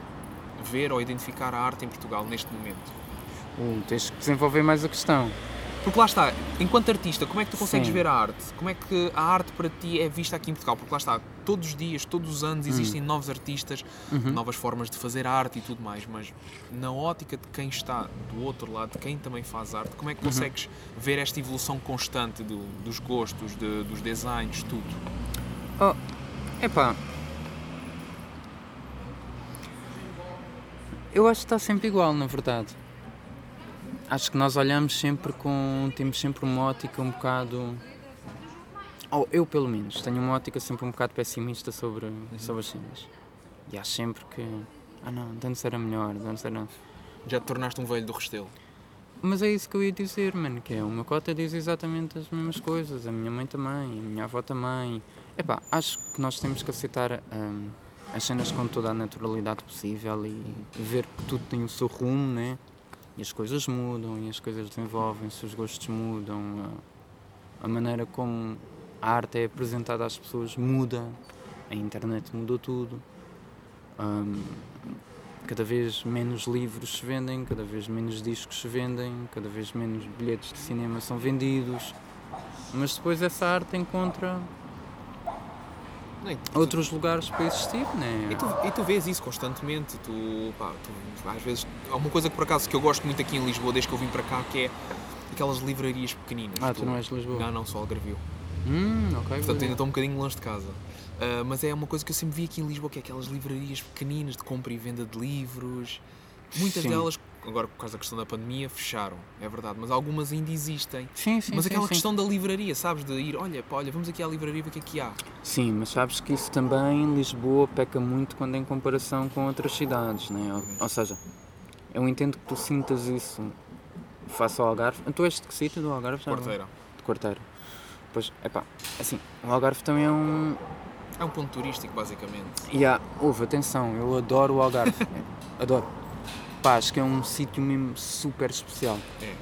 Speaker 2: ver ou identificar a arte em Portugal neste momento?
Speaker 3: Uh, tens que desenvolver mais a questão.
Speaker 2: Porque lá está, enquanto artista, como é que tu consegues
Speaker 3: Sim.
Speaker 2: ver a arte? Como é que a arte para ti é vista aqui em Portugal? Porque lá está, todos os dias, todos os anos existem novos artistas,
Speaker 3: Uhum.
Speaker 2: novas formas de fazer arte e tudo mais, mas na ótica de quem está do outro lado, de quem também faz arte, como é que
Speaker 3: Uhum.
Speaker 2: consegues ver esta evolução constante do- dos gostos, de- dos designs, tudo?
Speaker 3: Oh, epá. Eu acho que está sempre igual, na verdade. Acho que nós olhamos sempre com. temos sempre uma ótica um bocado. Ou eu, pelo menos, tenho uma ótica sempre um bocado pessimista sobre, sobre as cenas. E acho sempre que. Ah não, de antes era melhor, de antes era.
Speaker 2: Já te tornaste um velho do Restelo.
Speaker 3: Mas é isso que eu ia dizer, mano, que é, o meu cota diz exatamente as mesmas coisas, a minha mãe também, a minha avó também. Epá, acho que nós temos que aceitar hum, as cenas com toda a naturalidade possível e ver que tudo tem o seu rumo, né? E as coisas mudam, e as coisas desenvolvem-se, os gostos mudam, a maneira como a arte é apresentada às pessoas muda, a internet mudou tudo. Hum, cada vez menos livros se vendem, cada vez menos discos se vendem, cada vez menos bilhetes de cinema são vendidos. Mas depois essa arte encontra
Speaker 2: tu-
Speaker 3: outros lugares para existir, né?
Speaker 2: E tu, e tu vês isso constantemente, tu, pá, tu, às vezes, há uma coisa que por acaso que eu gosto muito aqui em Lisboa, desde que eu vim para cá, que é aquelas livrarias pequeninas.
Speaker 3: Ah, tu não és de Lisboa?
Speaker 2: Não, não, sou algarvio.
Speaker 3: Hum, ok.
Speaker 2: Portanto, ainda estou um bocadinho longe de casa. Ah, mas é uma coisa que eu sempre vi aqui em Lisboa, que é aquelas livrarias pequeninas de compra e venda de livros. Muitas
Speaker 3: Sim.
Speaker 2: delas, agora por causa da questão da pandemia, fecharam, é verdade, mas algumas ainda existem.
Speaker 3: Sim, sim,
Speaker 2: mas
Speaker 3: sim,
Speaker 2: aquela
Speaker 3: sim.
Speaker 2: questão da livraria, sabes? De ir, olha, pá, olha, vamos aqui à livraria ver o que é que há.
Speaker 3: Sim, mas sabes que isso também Lisboa peca muito quando em comparação com outras cidades, né? Ou, ou seja, eu entendo que tu sintas isso face ao Algarve. Tu és de que sítio do Algarve?
Speaker 2: Quarteira.
Speaker 3: De Quarteira. Pois, epá, assim, o Algarve também é um...
Speaker 2: É um ponto turístico, basicamente.
Speaker 3: E há, houve, atenção, eu adoro o Algarve. adoro. Pá, acho que é um sítio mesmo super especial.
Speaker 2: É.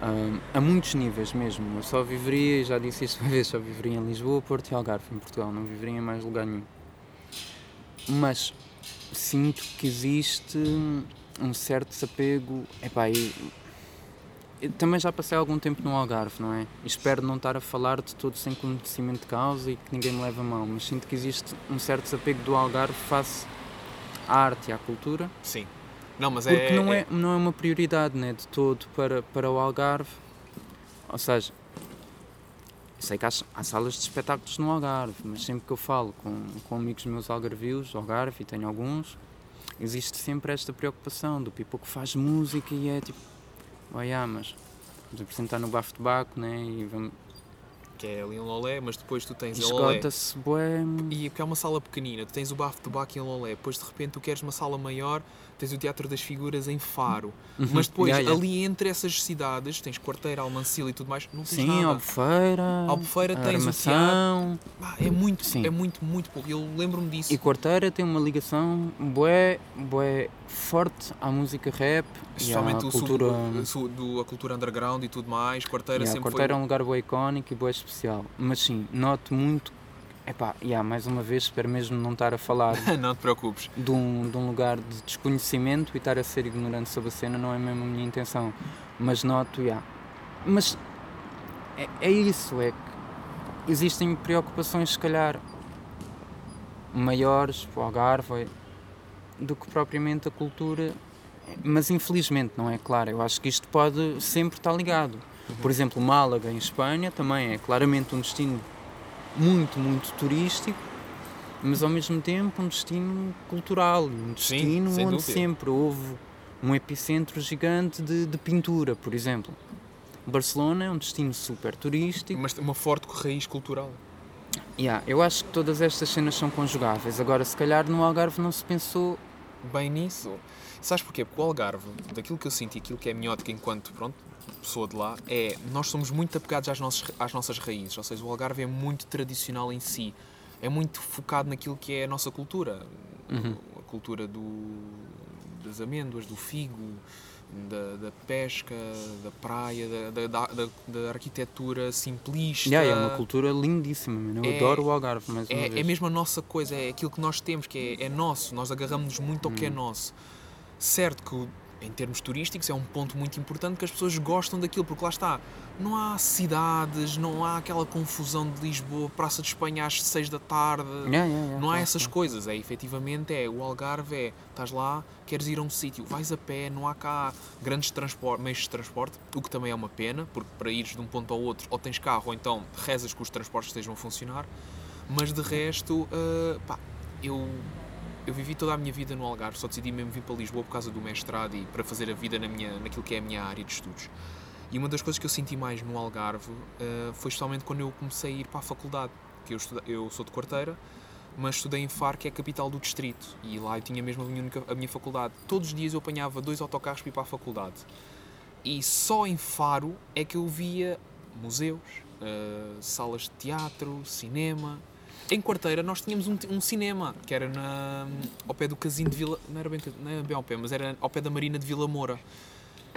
Speaker 3: Ahm, a muitos níveis mesmo. Eu só viveria, já disse isto uma vez, só viveria em Lisboa, Porto e Algarve, em Portugal. Não viveria em mais lugar nenhum. Mas sinto que existe um certo desapego. Epá, eu, eu também já passei algum tempo no Algarve, não é? Espero não estar a falar de todo sem conhecimento de causa e que ninguém me leve a mal, mas sinto que existe um certo desapego do Algarve face à arte e à cultura.
Speaker 2: Sim. Não, mas
Speaker 3: Porque
Speaker 2: é.
Speaker 3: não, é, não é uma prioridade né, de todo para, para o Algarve. Ou seja, eu sei que há, há salas de espetáculos no Algarve, mas sempre que eu falo com, com amigos meus algarvios, Algarve, e tenho alguns, existe sempre esta preocupação do people que faz música e é tipo, olha, mas vamos apresentar no Bafo de Baco, né, e vamos,
Speaker 2: Que é ali em Lolé, mas depois tu tens a Lolé.
Speaker 3: esgota-se, bué,
Speaker 2: E porque é uma sala pequenina, tu tens o Bafo de Baco em Lolé, depois de repente tu queres uma sala maior, tens o Teatro das Figuras em Faro. Mas depois,
Speaker 3: Yeah, yeah.
Speaker 2: ali entre essas cidades, tens Quarteira, Almancil e tudo mais, não tens
Speaker 3: Sim,
Speaker 2: nada.
Speaker 3: Albufeira,
Speaker 2: Albufeira tens o
Speaker 3: Armação,
Speaker 2: Ah, é muito,
Speaker 3: Sim.
Speaker 2: é muito, muito pouco. Eu lembro-me disso.
Speaker 3: E Quarteira tem uma ligação bué, bué forte à música rap e à
Speaker 2: Especialmente o sul-
Speaker 3: cultura...
Speaker 2: o sul- do, a cultura underground e tudo mais. Quarteira
Speaker 3: Yeah,
Speaker 2: sempre
Speaker 3: Quarteira é
Speaker 2: foi...
Speaker 3: um lugar bué icónico e bué especial. Mas sim, noto muito... Epá, yeah, mais uma vez, espero mesmo não estar a falar
Speaker 2: não te preocupes.
Speaker 3: de um, de um lugar de desconhecimento e estar a ser ignorante sobre a cena, não é mesmo a minha intenção. Mas noto, yeah. Mas é, é isso, é que existem preocupações, se calhar, maiores para o Algarve do que propriamente a cultura. Mas infelizmente, não é claro. Eu acho que isto pode sempre estar ligado. Por exemplo, Málaga, em Espanha, também é claramente um destino muito, muito turístico, mas ao mesmo tempo um destino cultural, um destino
Speaker 2: sem
Speaker 3: onde sempre houve um epicentro gigante de, de pintura, por exemplo. Barcelona é um destino super turístico.
Speaker 2: Mas uma forte raiz cultural.
Speaker 3: Yeah, eu acho que todas estas cenas são conjugáveis. Agora, se calhar no Algarve não se pensou.
Speaker 2: Bem nisso. Sabes porquê? Porque o Algarve, daquilo que eu sinto e aquilo que é a minha ótica enquanto, pronto, pessoa de lá, é nós somos muito apegados às nossas, às nossas raízes. Ou seja, o Algarve é muito tradicional em si. É muito focado naquilo que é a nossa cultura.
Speaker 3: Uhum.
Speaker 2: A cultura do, das amêndoas, do figo, da, da pesca, da praia, da, da, da, arquitetura simplista.
Speaker 3: Yeah, é uma cultura lindíssima, eu
Speaker 2: É-
Speaker 3: adoro o Algarve, mais
Speaker 2: É, é mesmo a nossa coisa, é aquilo que nós temos, que é, é nosso, nós agarramos-nos muito ao que é
Speaker 3: Hum.
Speaker 2: nosso. Certo que, o- em termos turísticos, é um ponto muito importante que as pessoas gostam daquilo, porque lá está, não há cidades, não há aquela confusão de Lisboa, Praça de Espanha às 6 da tarde,
Speaker 3: Yeah, yeah, yeah,
Speaker 2: não há essas coisas, é efetivamente é, o Algarve é, estás lá, queres ir a um sítio, vais a pé, não há cá grandes meios de transporte, o que também é uma pena, porque para ires de um ponto ao outro, ou tens carro, ou então rezas que os transportes estejam a funcionar, mas de resto, ah, pá, eu, eu vivi toda a minha vida no Algarve, só decidi mesmo vir para Lisboa por causa do mestrado e para fazer a vida na minha, naquilo que é a minha área de estudos. E uma das coisas que eu senti mais no Algarve ah, foi justamente quando eu comecei a ir para a faculdade, que eu, estuda- eu sou de Quarteira, mas estudei em Faro, que é a capital do distrito, e lá eu tinha mesmo a minha, única- a minha faculdade. Todos os dias eu apanhava dois autocarros para ir para a faculdade. E só em Faro é que eu via museus, ah, salas de teatro, cinema. Em Quarteira nós tínhamos um, um cinema, que era na, ao pé do casino de Vila... Não era bem, não era bem ao pé, mas era ao pé da Marina de Vila Moura.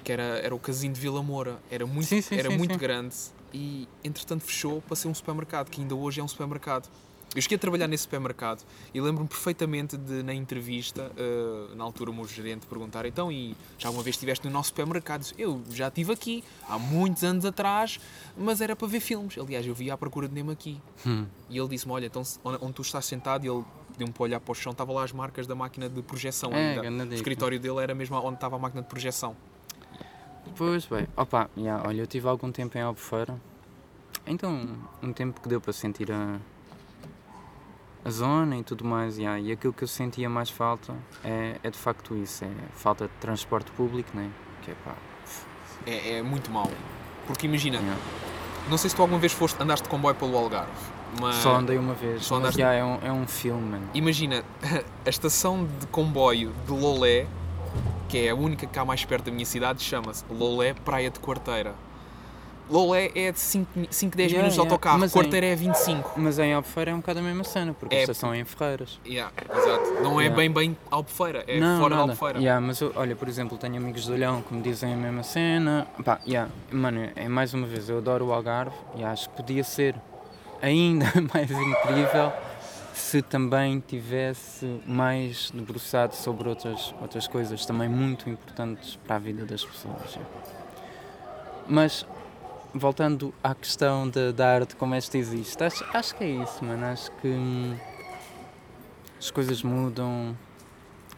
Speaker 2: Que era, era o casino de Vila Moura. Era muito,
Speaker 3: Sim, sim,
Speaker 2: era
Speaker 3: sim,
Speaker 2: muito grande. e entretanto fechou para ser um supermercado, que ainda hoje é um supermercado. Eu cheguei a trabalhar nesse supermercado e lembro-me perfeitamente de, na entrevista, uh, na altura o meu gerente perguntar então, e já alguma vez estiveste no nosso supermercado? Eu já estive aqui, há muitos anos atrás, mas era para ver filmes. Aliás, eu via à procura de Nemo aqui.
Speaker 3: Hum.
Speaker 2: E ele disse-me, olha, então onde tu estás sentado, e ele deu-me para olhar para o chão, estava lá as marcas da máquina de projeção
Speaker 3: É,
Speaker 2: ainda. O escritório dele era mesmo onde estava a máquina de projeção.
Speaker 3: Pois bem, opa, yeah, olha, eu tive algum tempo em Albufeira, então um tempo que deu para sentir a, a zona e tudo mais, yeah, e aquilo que eu sentia mais falta é, é de facto isso, é falta de transporte público, né? que é pá,
Speaker 2: É, é muito mau. Porque imagina,
Speaker 3: yeah.
Speaker 2: não sei se tu alguma vez foste, andaste de comboio pelo Algarve, mas
Speaker 3: só andei uma vez,
Speaker 2: só andaste-
Speaker 3: yeah, é, um, é um filme, mano.
Speaker 2: imagina a estação de comboio de Lolé, que é a única que há mais perto da minha cidade, chama-se Lolé Praia de Quarteira. Lolé é de 5, 10
Speaker 3: Yeah,
Speaker 2: minutos de autocarro,
Speaker 3: Mas em-
Speaker 2: Quarteira é 25.
Speaker 3: Mas em Albufeira é um bocado a mesma cena, porque
Speaker 2: É-
Speaker 3: a estação é em Ferreiras.
Speaker 2: Yeah, exato. Não é
Speaker 3: Yeah.
Speaker 2: bem bem Albufeira, é
Speaker 3: não,
Speaker 2: fora de
Speaker 3: nada.
Speaker 2: Albufeira.
Speaker 3: Yeah, mas eu, olha, por exemplo, tenho amigos de Olhão que me dizem a mesma cena. Pá, yeah, mano, é mais uma vez, eu adoro o Algarve e acho que podia ser ainda mais incrível se também tivesse mais debruçado sobre outras, outras coisas também muito importantes para a vida das pessoas. Mas voltando à questão da, da arte como esta existe, acho, acho que é isso, mano. Acho que hum, as coisas mudam,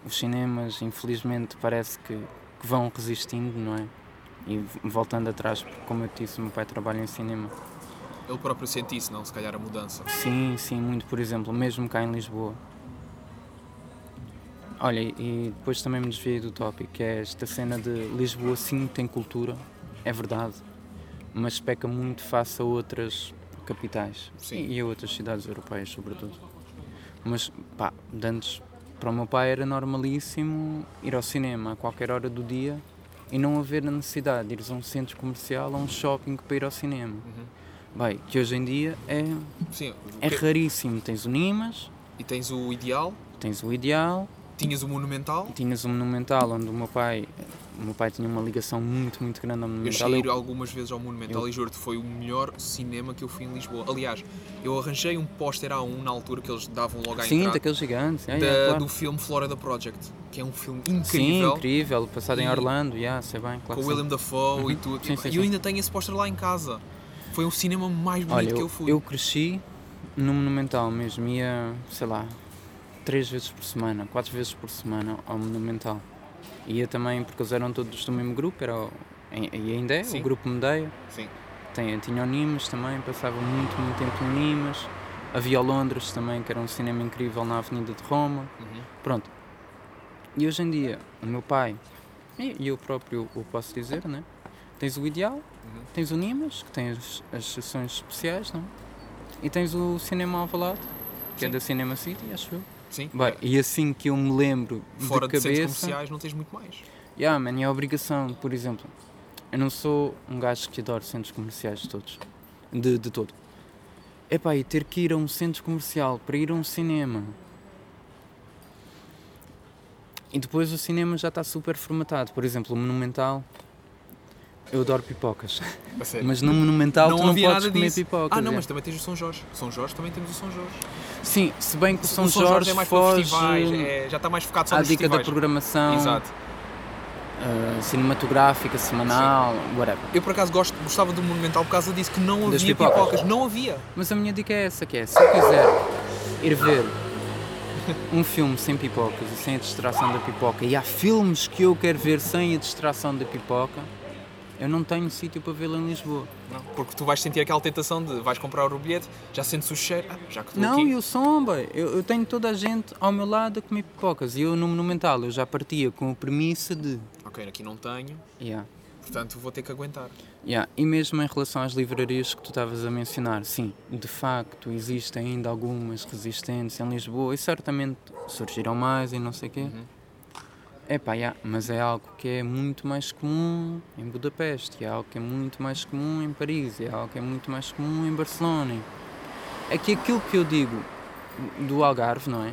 Speaker 3: os cinemas, infelizmente, parece que, que vão resistindo, não é? E voltando atrás, porque, como eu disse, o meu pai trabalha em cinema.
Speaker 2: Ele próprio sente isso, não? Se calhar a mudança.
Speaker 3: Sim, sim, muito, por exemplo, mesmo cá em Lisboa. Olha, e depois também me desviei do tópico, que é esta cena de Lisboa sim tem cultura, é verdade, mas peca muito face a outras capitais
Speaker 2: Sim.
Speaker 3: e a outras cidades europeias, sobretudo. Mas, pá, antes, para o meu pai era normalíssimo ir ao cinema a qualquer hora do dia e não haver a necessidade de ires a um centro comercial ou a um shopping para ir ao cinema. Bem, que hoje em dia é,
Speaker 2: Sim.
Speaker 3: é
Speaker 2: Que-
Speaker 3: raríssimo. Tens o Nimas,
Speaker 2: E tens o Ideal,
Speaker 3: tens o Ideal,
Speaker 2: tinhas o Monumental.
Speaker 3: tinhas o Monumental, onde o meu pai, o meu pai tinha uma ligação muito, muito grande ao
Speaker 2: Eu
Speaker 3: Monumental.
Speaker 2: cheguei
Speaker 3: Eu-
Speaker 2: algumas vezes ao Monumental
Speaker 3: eu-
Speaker 2: e juro-te, foi o melhor cinema que eu fui em Lisboa. Aliás, eu arranjei um póster A1 na altura que eles davam logo à
Speaker 3: Sim,
Speaker 2: entrada
Speaker 3: daqueles gigantes. é,
Speaker 2: da-
Speaker 3: claro.
Speaker 2: do filme Florida Project, que é um filme
Speaker 3: Sim,
Speaker 2: incrível.
Speaker 3: incrível. Passado em
Speaker 2: E-
Speaker 3: Orlando, yeah, sei bem,
Speaker 2: Com
Speaker 3: claro sim.
Speaker 2: William Dafoe e
Speaker 3: Uhum.
Speaker 2: tudo.
Speaker 3: Sim, sim,
Speaker 2: e
Speaker 3: sim.
Speaker 2: eu ainda tenho esse póster lá em casa. Foi o cinema mais bonito
Speaker 3: Olha,
Speaker 2: que eu, fui.
Speaker 3: eu cresci no Monumental mesmo, ia, sei lá, três vezes por semana, quatro vezes por semana ao Monumental. Ia também, porque eles eram todos do mesmo grupo, era o, e ainda é,
Speaker 2: Sim.
Speaker 3: o grupo Medeia.
Speaker 2: Sim.
Speaker 3: Tem, tinha o Nimas também, passava muito, muito tempo no Nimas. Havia o Londres também, que era um cinema incrível na Avenida de Roma.
Speaker 2: Uhum.
Speaker 3: Pronto. E hoje em dia, o meu pai, e eu próprio o posso dizer, né? Tens o Ideal,
Speaker 2: Uhum.
Speaker 3: tens o Nimas, que tem as, as sessões especiais, não? E tens o Cinema Alvalade, que é
Speaker 2: Sim.
Speaker 3: da Cinema City, acho eu.
Speaker 2: Sim.
Speaker 3: E assim que eu me lembro
Speaker 2: Fora
Speaker 3: de
Speaker 2: de
Speaker 3: cabeça...
Speaker 2: comerciais não tens muito mais.
Speaker 3: Yeah, man, e a obrigação, por exemplo, eu não sou um gajo que adora centros comerciais todos, de, de todo. Epá, e ter que ir a um centro comercial para ir a um cinema. E depois o cinema já está super formatado. Por exemplo, o Monumental, eu adoro pipocas.
Speaker 2: A sério.
Speaker 3: Mas no Monumental
Speaker 2: não
Speaker 3: tu não podes comer
Speaker 2: disso.
Speaker 3: pipocas.
Speaker 2: Ah, não,
Speaker 3: é.
Speaker 2: mas também tens o São Jorge. São Jorge também temos o São Jorge.
Speaker 3: Sim, se bem que o São,
Speaker 2: o São Jorge,
Speaker 3: Jorge
Speaker 2: é mais para
Speaker 3: foge
Speaker 2: festivais, é- já está mais focado só
Speaker 3: à
Speaker 2: nos
Speaker 3: dica da programação
Speaker 2: Exato.
Speaker 3: uh, cinematográfica, semanal, whatever.
Speaker 2: Eu por acaso gosto, gostava do Monumental por causa disso, que não havia
Speaker 3: pipocas.
Speaker 2: pipocas. Não havia.
Speaker 3: Mas a minha dica é essa, que é, se eu quiser ir ver um filme sem pipocas e sem a distração da pipoca, e há filmes que eu quero ver sem a distração da pipoca, eu não tenho sítio para vê-lo em Lisboa.
Speaker 2: Não, porque tu vais sentir aquela tentação de vais comprar o bilhete, já sentes o cheiro, ah, já que estou
Speaker 3: Não,
Speaker 2: aqui.
Speaker 3: e o som, bem, eu, eu tenho toda a gente ao meu lado a comer pipocas, e eu no Monumental eu já partia com a premissa de...
Speaker 2: Ok, aqui não tenho,
Speaker 3: Yeah.
Speaker 2: portanto vou ter que aguentar.
Speaker 3: Yeah. E mesmo em relação às livrarias que tu estavas a mencionar, sim, de facto existem ainda algumas resistentes em Lisboa e certamente surgirão mais e não sei o quê.
Speaker 2: Uhum.
Speaker 3: Epá, yeah, mas é algo que é muito mais comum em Budapeste, é algo que é muito mais comum em Paris, é algo que é muito mais comum em Barcelona. É que aquilo que eu digo do Algarve, não é?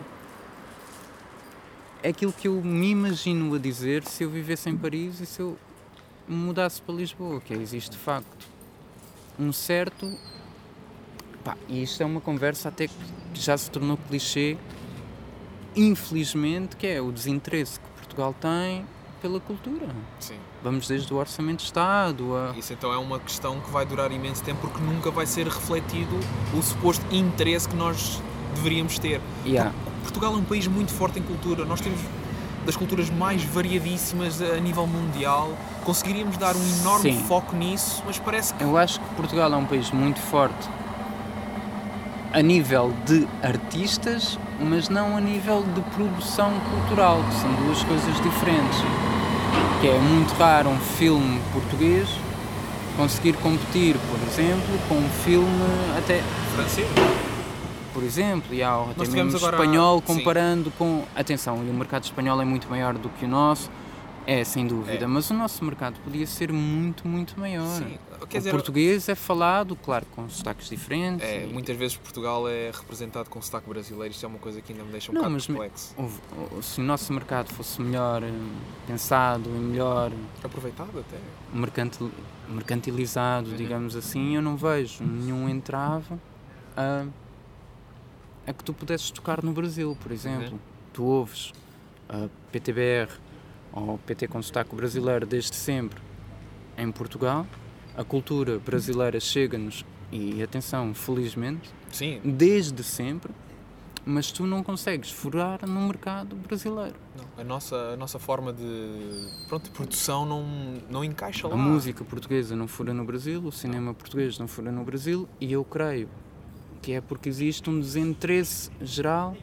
Speaker 3: É aquilo que eu me imagino a dizer se eu vivesse em Paris e se eu mudasse para Lisboa, que é, existe de facto. um certo. Pá, e isto é uma conversa até que já se tornou clichê, infelizmente, que é o desinteresse Portugal tem pela cultura.
Speaker 2: Sim.
Speaker 3: Vamos desde o Orçamento de Estado a.
Speaker 2: Isso então é uma questão que vai durar imenso tempo porque nunca vai ser refletido o suposto interesse que nós deveríamos ter.
Speaker 3: Yeah.
Speaker 2: Portugal é um país muito forte em cultura. Nós temos das culturas mais variadíssimas a nível mundial. Conseguiríamos dar um enorme
Speaker 3: Sim.
Speaker 2: foco nisso, mas parece que
Speaker 3: Eu acho que Portugal é um país muito forte a nível de artistas, mas não a nível de produção cultural, que são duas coisas diferentes. Que é muito raro um filme português conseguir competir, por exemplo, com um filme até
Speaker 2: francês.
Speaker 3: por exemplo, e há até mesmo espanhol
Speaker 2: sim.
Speaker 3: comparando com. Atenção, e o mercado espanhol é muito maior do que o nosso, é sem dúvida,
Speaker 2: É.
Speaker 3: mas o nosso mercado podia ser muito, muito maior.
Speaker 2: Sim, quer
Speaker 3: o
Speaker 2: dizer,
Speaker 3: português é falado, claro, com sotaques diferentes.
Speaker 2: é,
Speaker 3: e-
Speaker 2: muitas vezes Portugal é representado com sotaque brasileiro. Isto é uma coisa que ainda me deixa um
Speaker 3: Não,
Speaker 2: bocado
Speaker 3: ou- se o nosso mercado fosse melhor eh, pensado e melhor
Speaker 2: Aproveitado até.
Speaker 3: mercantil- mercantilizado,
Speaker 2: Uhum.
Speaker 3: digamos assim, eu não vejo nenhum entrave a, a que tu pudesses tocar no Brasil, por exemplo.
Speaker 2: Uhum.
Speaker 3: Tu ouves a PTBR ou PT com sotaque brasileiro desde sempre em Portugal, a cultura brasileira chega-nos, e atenção, felizmente,
Speaker 2: Sim,
Speaker 3: desde sempre, mas tu não consegues furar no mercado brasileiro.
Speaker 2: não, a, nossa, a nossa forma de, pronto, de produção não, não encaixa lá.
Speaker 3: A música portuguesa não fura no Brasil, o cinema português não fura no Brasil, e eu creio que é porque existe um desinteresse geral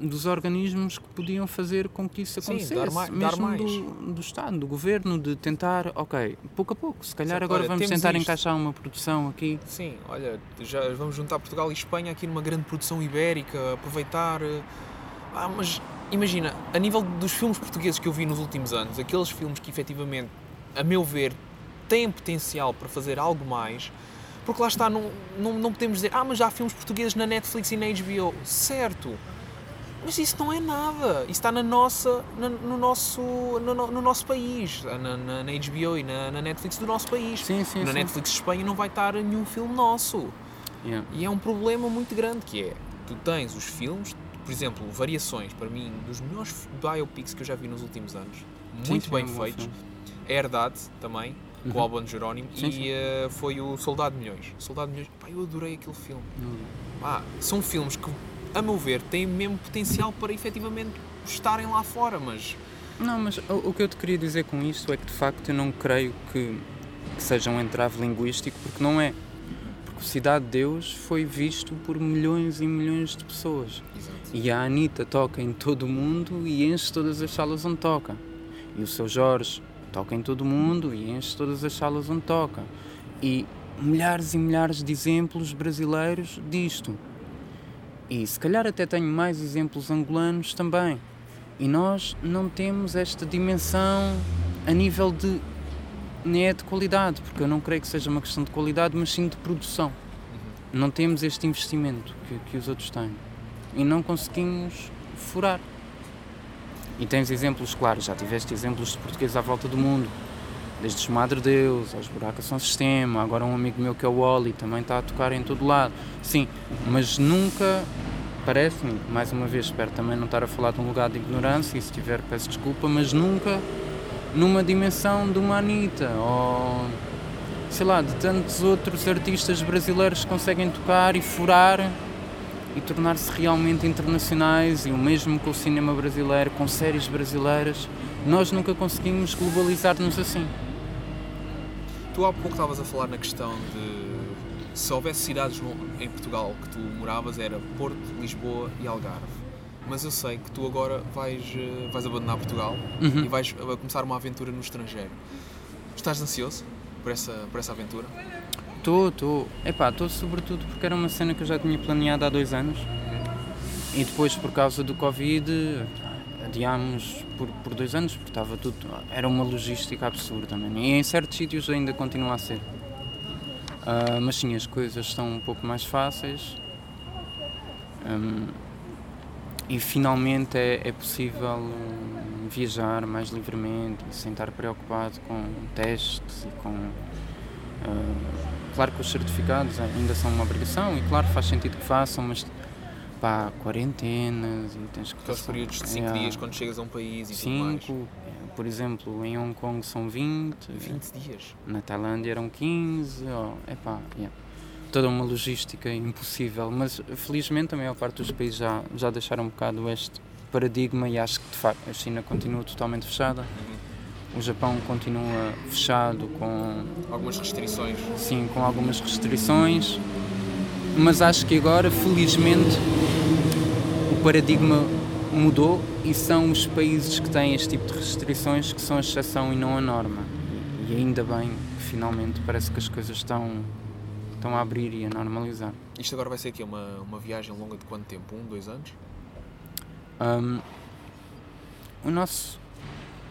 Speaker 3: dos organismos que podiam fazer com que isso
Speaker 2: Sim,
Speaker 3: acontecesse,
Speaker 2: dar mai- dar
Speaker 3: mesmo
Speaker 2: mais.
Speaker 3: Do, do Estado, do Governo, de tentar, ok, pouco a pouco, se calhar agora
Speaker 2: olha,
Speaker 3: vamos tentar
Speaker 2: isto.
Speaker 3: encaixar uma produção aqui.
Speaker 2: Sim, olha, já vamos juntar Portugal e Espanha aqui numa grande produção ibérica, aproveitar. eh, Ah, mas imagina, a nível dos filmes portugueses que eu vi nos últimos anos, aqueles filmes que efetivamente, a meu ver, têm potencial para fazer algo mais, porque lá está, não, não, não podemos dizer, ah, mas já há filmes portugueses na Netflix e na HBO. Certo, mas isso não é nada. Isso está na nossa, na- no, nosso, no, no- no nosso país, na, na, na HBO e na, na Netflix do nosso país.
Speaker 3: Sim, sim,
Speaker 2: Na
Speaker 3: sim.
Speaker 2: Netflix de Espanha não vai estar nenhum filme nosso.
Speaker 3: Yeah.
Speaker 2: E é um problema muito grande que é, tu tens os filmes, por exemplo, Variações, para mim, dos melhores biopics que eu já vi nos últimos anos. Muito bem
Speaker 3: é bom
Speaker 2: feitos. A Herdade também, com o
Speaker 3: Uhum.
Speaker 2: Albano Jerónimo. E eh, foi o Soldado de Milhões. Soldado de Milhões, pá, eu adorei aquele filme. Pá, são filmes que, a meu ver, têm mesmo potencial para efetivamente estarem lá fora, mas
Speaker 3: Não, mas o, que eu te queria dizer com isto é que de facto eu não creio que, que seja um entrave linguístico, porque não é. Porque o Cidade de Deus foi visto por milhões e milhões de pessoas. E a Anitta toca em todo o mundo e enche todas as salas onde toca. E o seu Jorge toca em todo o mundo e enche todas as salas onde toca. E milhares e milhares de exemplos brasileiros disto. E se calhar até tenho mais exemplos angolanos também. E nós não temos esta dimensão a nível de. nem é de qualidade, porque eu não creio que seja uma questão de qualidade, mas sim de produção. Não temos este investimento que, que os outros têm. E não conseguimos furar. E tens exemplos, claro, já tiveste exemplos de portugueses à volta do mundo. Desde os Madre Deus, aos Buracos São Sistema, agora um amigo meu que é o Oli também está a tocar em todo lado. Sim, mas nunca, parece-me, mais uma vez, espero também não estar a falar de um lugar de ignorância, e se tiver peço desculpa, mas nunca numa dimensão de uma Anitta ou sei lá, de tantos outros artistas brasileiros que conseguem tocar e furar e tornar-se realmente internacionais e o mesmo com o cinema brasileiro, com séries brasileiras, nós nunca conseguimos globalizar-nos assim.
Speaker 2: Tu há pouco estavas a falar na questão de se houvesse cidades no- em Portugal que tu moravas era Porto, Lisboa e Algarve. Mas eu sei que tu agora vais, eh, vais abandonar Portugal
Speaker 3: Uhum.
Speaker 2: e vais eh, começar uma aventura no estrangeiro. Estás ansioso por essa, por essa aventura?
Speaker 3: Estou, estou. Epá, estou sobretudo porque era uma cena que eu já tinha planeado há dois anos e depois por causa do Covid adiámos por, por dois anos porque estava tudo. Era uma logística absurda, man. E em certos sítios ainda continua a ser. Ah, mas sim, as coisas estão um pouco mais fáceis. Hum, e finalmente é, é possível hum, viajar mais livremente e sem estar preocupado com testes e com. Uh, claro que os certificados ainda são uma obrigação e claro faz sentido que façam, mas pá, quarentenas e tens que
Speaker 2: Aqueles
Speaker 3: passar-
Speaker 2: períodos de 5
Speaker 3: É,
Speaker 2: dias quando chegas a um país e tudo mais.
Speaker 3: cinco, por exemplo, em Hong Kong são 20,
Speaker 2: 20 dias.
Speaker 3: na Tailândia eram 15, oh, epá, yeah. toda uma logística impossível, mas felizmente a maior parte dos países já, já deixaram um bocado este paradigma e acho que de facto a China continua totalmente fechada, o Japão continua fechado com,
Speaker 2: Algumas restrições.
Speaker 3: sim, com algumas restrições, mas acho que agora felizmente o paradigma mudou e são os países que têm este tipo de restrições que são a exceção e não a norma. E ainda bem que finalmente parece que as coisas estão, estão a abrir e a normalizar.
Speaker 2: Isto agora vai ser aqui uma, uma viagem longa de quanto tempo? Um, dois anos?
Speaker 3: Hum, o nosso,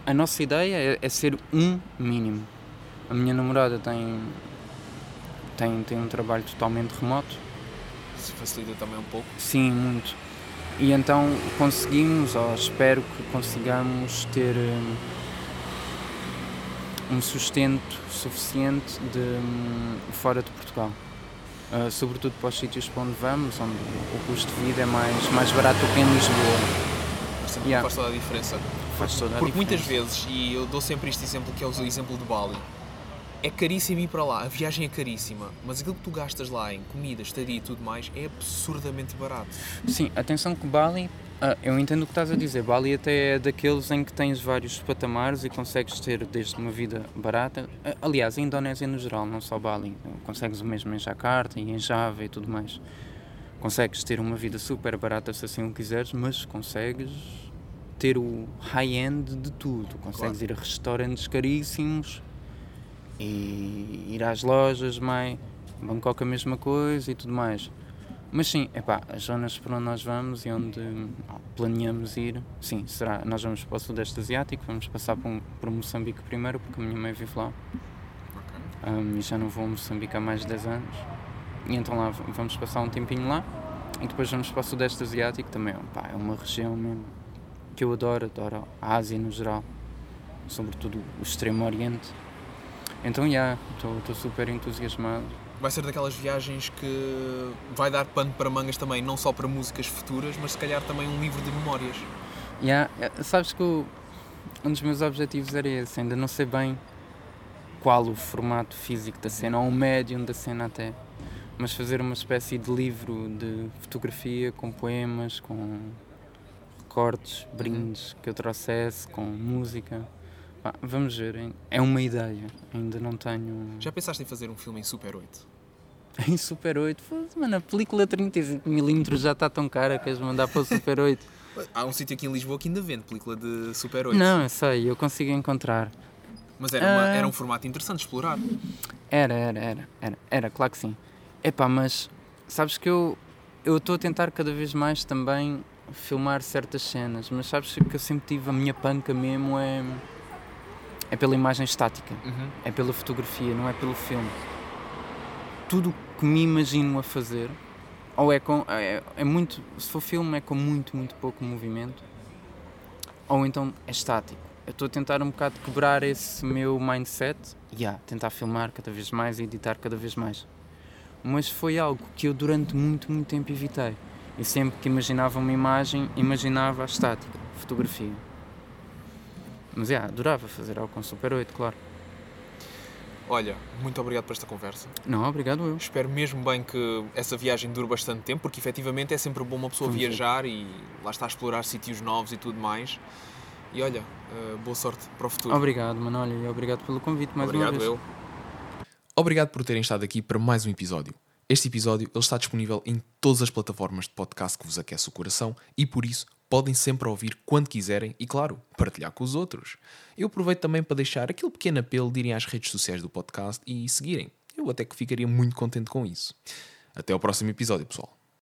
Speaker 3: a nossa ideia é, é ser um mínimo. A minha namorada tem, tem, tem um trabalho totalmente remoto
Speaker 2: Se facilita também um pouco.
Speaker 3: Sim, muito. E então conseguimos, ou espero que consigamos ter hum, um sustento suficiente de hum, fora de Portugal. Ah, sobretudo para os sítios para onde vamos, onde o custo de vida é mais, mais barato do que em Lisboa.
Speaker 2: Sempre
Speaker 3: Yeah.
Speaker 2: faz toda a diferença.
Speaker 3: Faz toda a
Speaker 2: Porque muitas
Speaker 3: diferença.
Speaker 2: vezes, e eu dou sempre este exemplo que é o exemplo de Bali, é caríssimo ir para lá, a viagem é caríssima, mas aquilo que tu gastas lá em comida, estadia e tudo mais é absurdamente barato.
Speaker 3: Sim, atenção que Bali, ah, eu entendo o que estás a dizer. Bali até é daqueles em que tens vários patamares e consegues ter desde uma vida barata. Ah, Aliás, a Indonésia no geral, não só Bali. Consegues o mesmo em Jakarta e em Java e tudo mais. Consegues ter uma vida super barata se assim o quiseres, mas consegues ter o high-end de tudo. Consegues ir a restaurantes caríssimos e ir às lojas, mais Bangkok a mesma coisa e tudo mais. Mas sim, epá, as zonas para onde nós vamos e onde planeamos ir, sim, será, nós vamos para o Sudeste Asiático, vamos passar por, um- por Moçambique primeiro, porque a minha mãe vive lá, Ahm, e já não vou a Moçambique há mais de 10 anos, e então lá vamos passar um tempinho lá, e depois vamos para o Sudeste Asiático também, pá, é uma região mesmo que eu adoro, adoro a Ásia no geral, sobretudo o Extremo Oriente. Então, já, estou super entusiasmado.
Speaker 2: Vai ser daquelas viagens que vai dar pano para mangas também, não só para músicas futuras, mas se calhar também um livro de memórias.
Speaker 3: Yeah, sabes que o- um dos meus objetivos era esse, ainda não sei bem qual o formato físico da cena, ou o médium da cena até, mas fazer uma espécie de livro de fotografia com poemas, com recortes, brindes que eu trouxesse, com música. Pá, vamos ver, é uma ideia, ainda não tenho.
Speaker 2: Já pensaste em fazer um filme em Super 8?
Speaker 3: Em Super 8, foda-se, mano, a película 35mm já está tão cara que queres mandar para o Super 8.
Speaker 2: Há um sítio aqui em Lisboa que ainda vende película de Super 8.
Speaker 3: Não, eu sei, eu consigo encontrar.
Speaker 2: Mas era, uma-
Speaker 3: Ah.
Speaker 2: era um formato interessante de explorar.
Speaker 3: Era, era, era, era, era, claro que sim. Epá, mas sabes que eu eu estou a tentar cada vez mais também filmar certas cenas, mas sabes que eu sempre tive a minha panca mesmo é é pela imagem estática, é pela fotografia, não é pelo filme. Tudo o que me imagino a fazer, ou é com é, é muito, se for filme é com muito, muito pouco movimento, ou então é estático. Eu estou a tentar um bocado quebrar esse meu mindset e yeah, tentar filmar cada vez mais e editar cada vez mais. Mas foi algo que eu durante muito, muito tempo evitei. E sempre que imaginava uma imagem, imaginava a estática, fotografia. Mas yeah, adorava fazer algo com Super 8, claro.
Speaker 2: Olha, muito obrigado por esta conversa.
Speaker 3: Não, obrigado eu.
Speaker 2: Espero mesmo bem que essa viagem dure bastante tempo, porque efetivamente é sempre bom uma pessoa viajar e lá está a explorar sítios novos e tudo mais. E olha, eh, boa sorte para o futuro.
Speaker 3: Obrigado, mano. Olha, e obrigado pelo convite mais
Speaker 2: Obrigado
Speaker 3: uma vez.
Speaker 2: eu.
Speaker 1: Obrigado por terem estado aqui para mais um episódio. Este episódio ele está disponível em todas as plataformas de podcast que vos aquece o coração e por isso podem sempre ouvir quando quiserem e, claro, partilhar com os outros. Eu aproveito também para deixar aquele pequeno apelo de irem às redes sociais do podcast e seguirem. Eu até que ficaria muito contente com isso. Até ao próximo episódio, pessoal.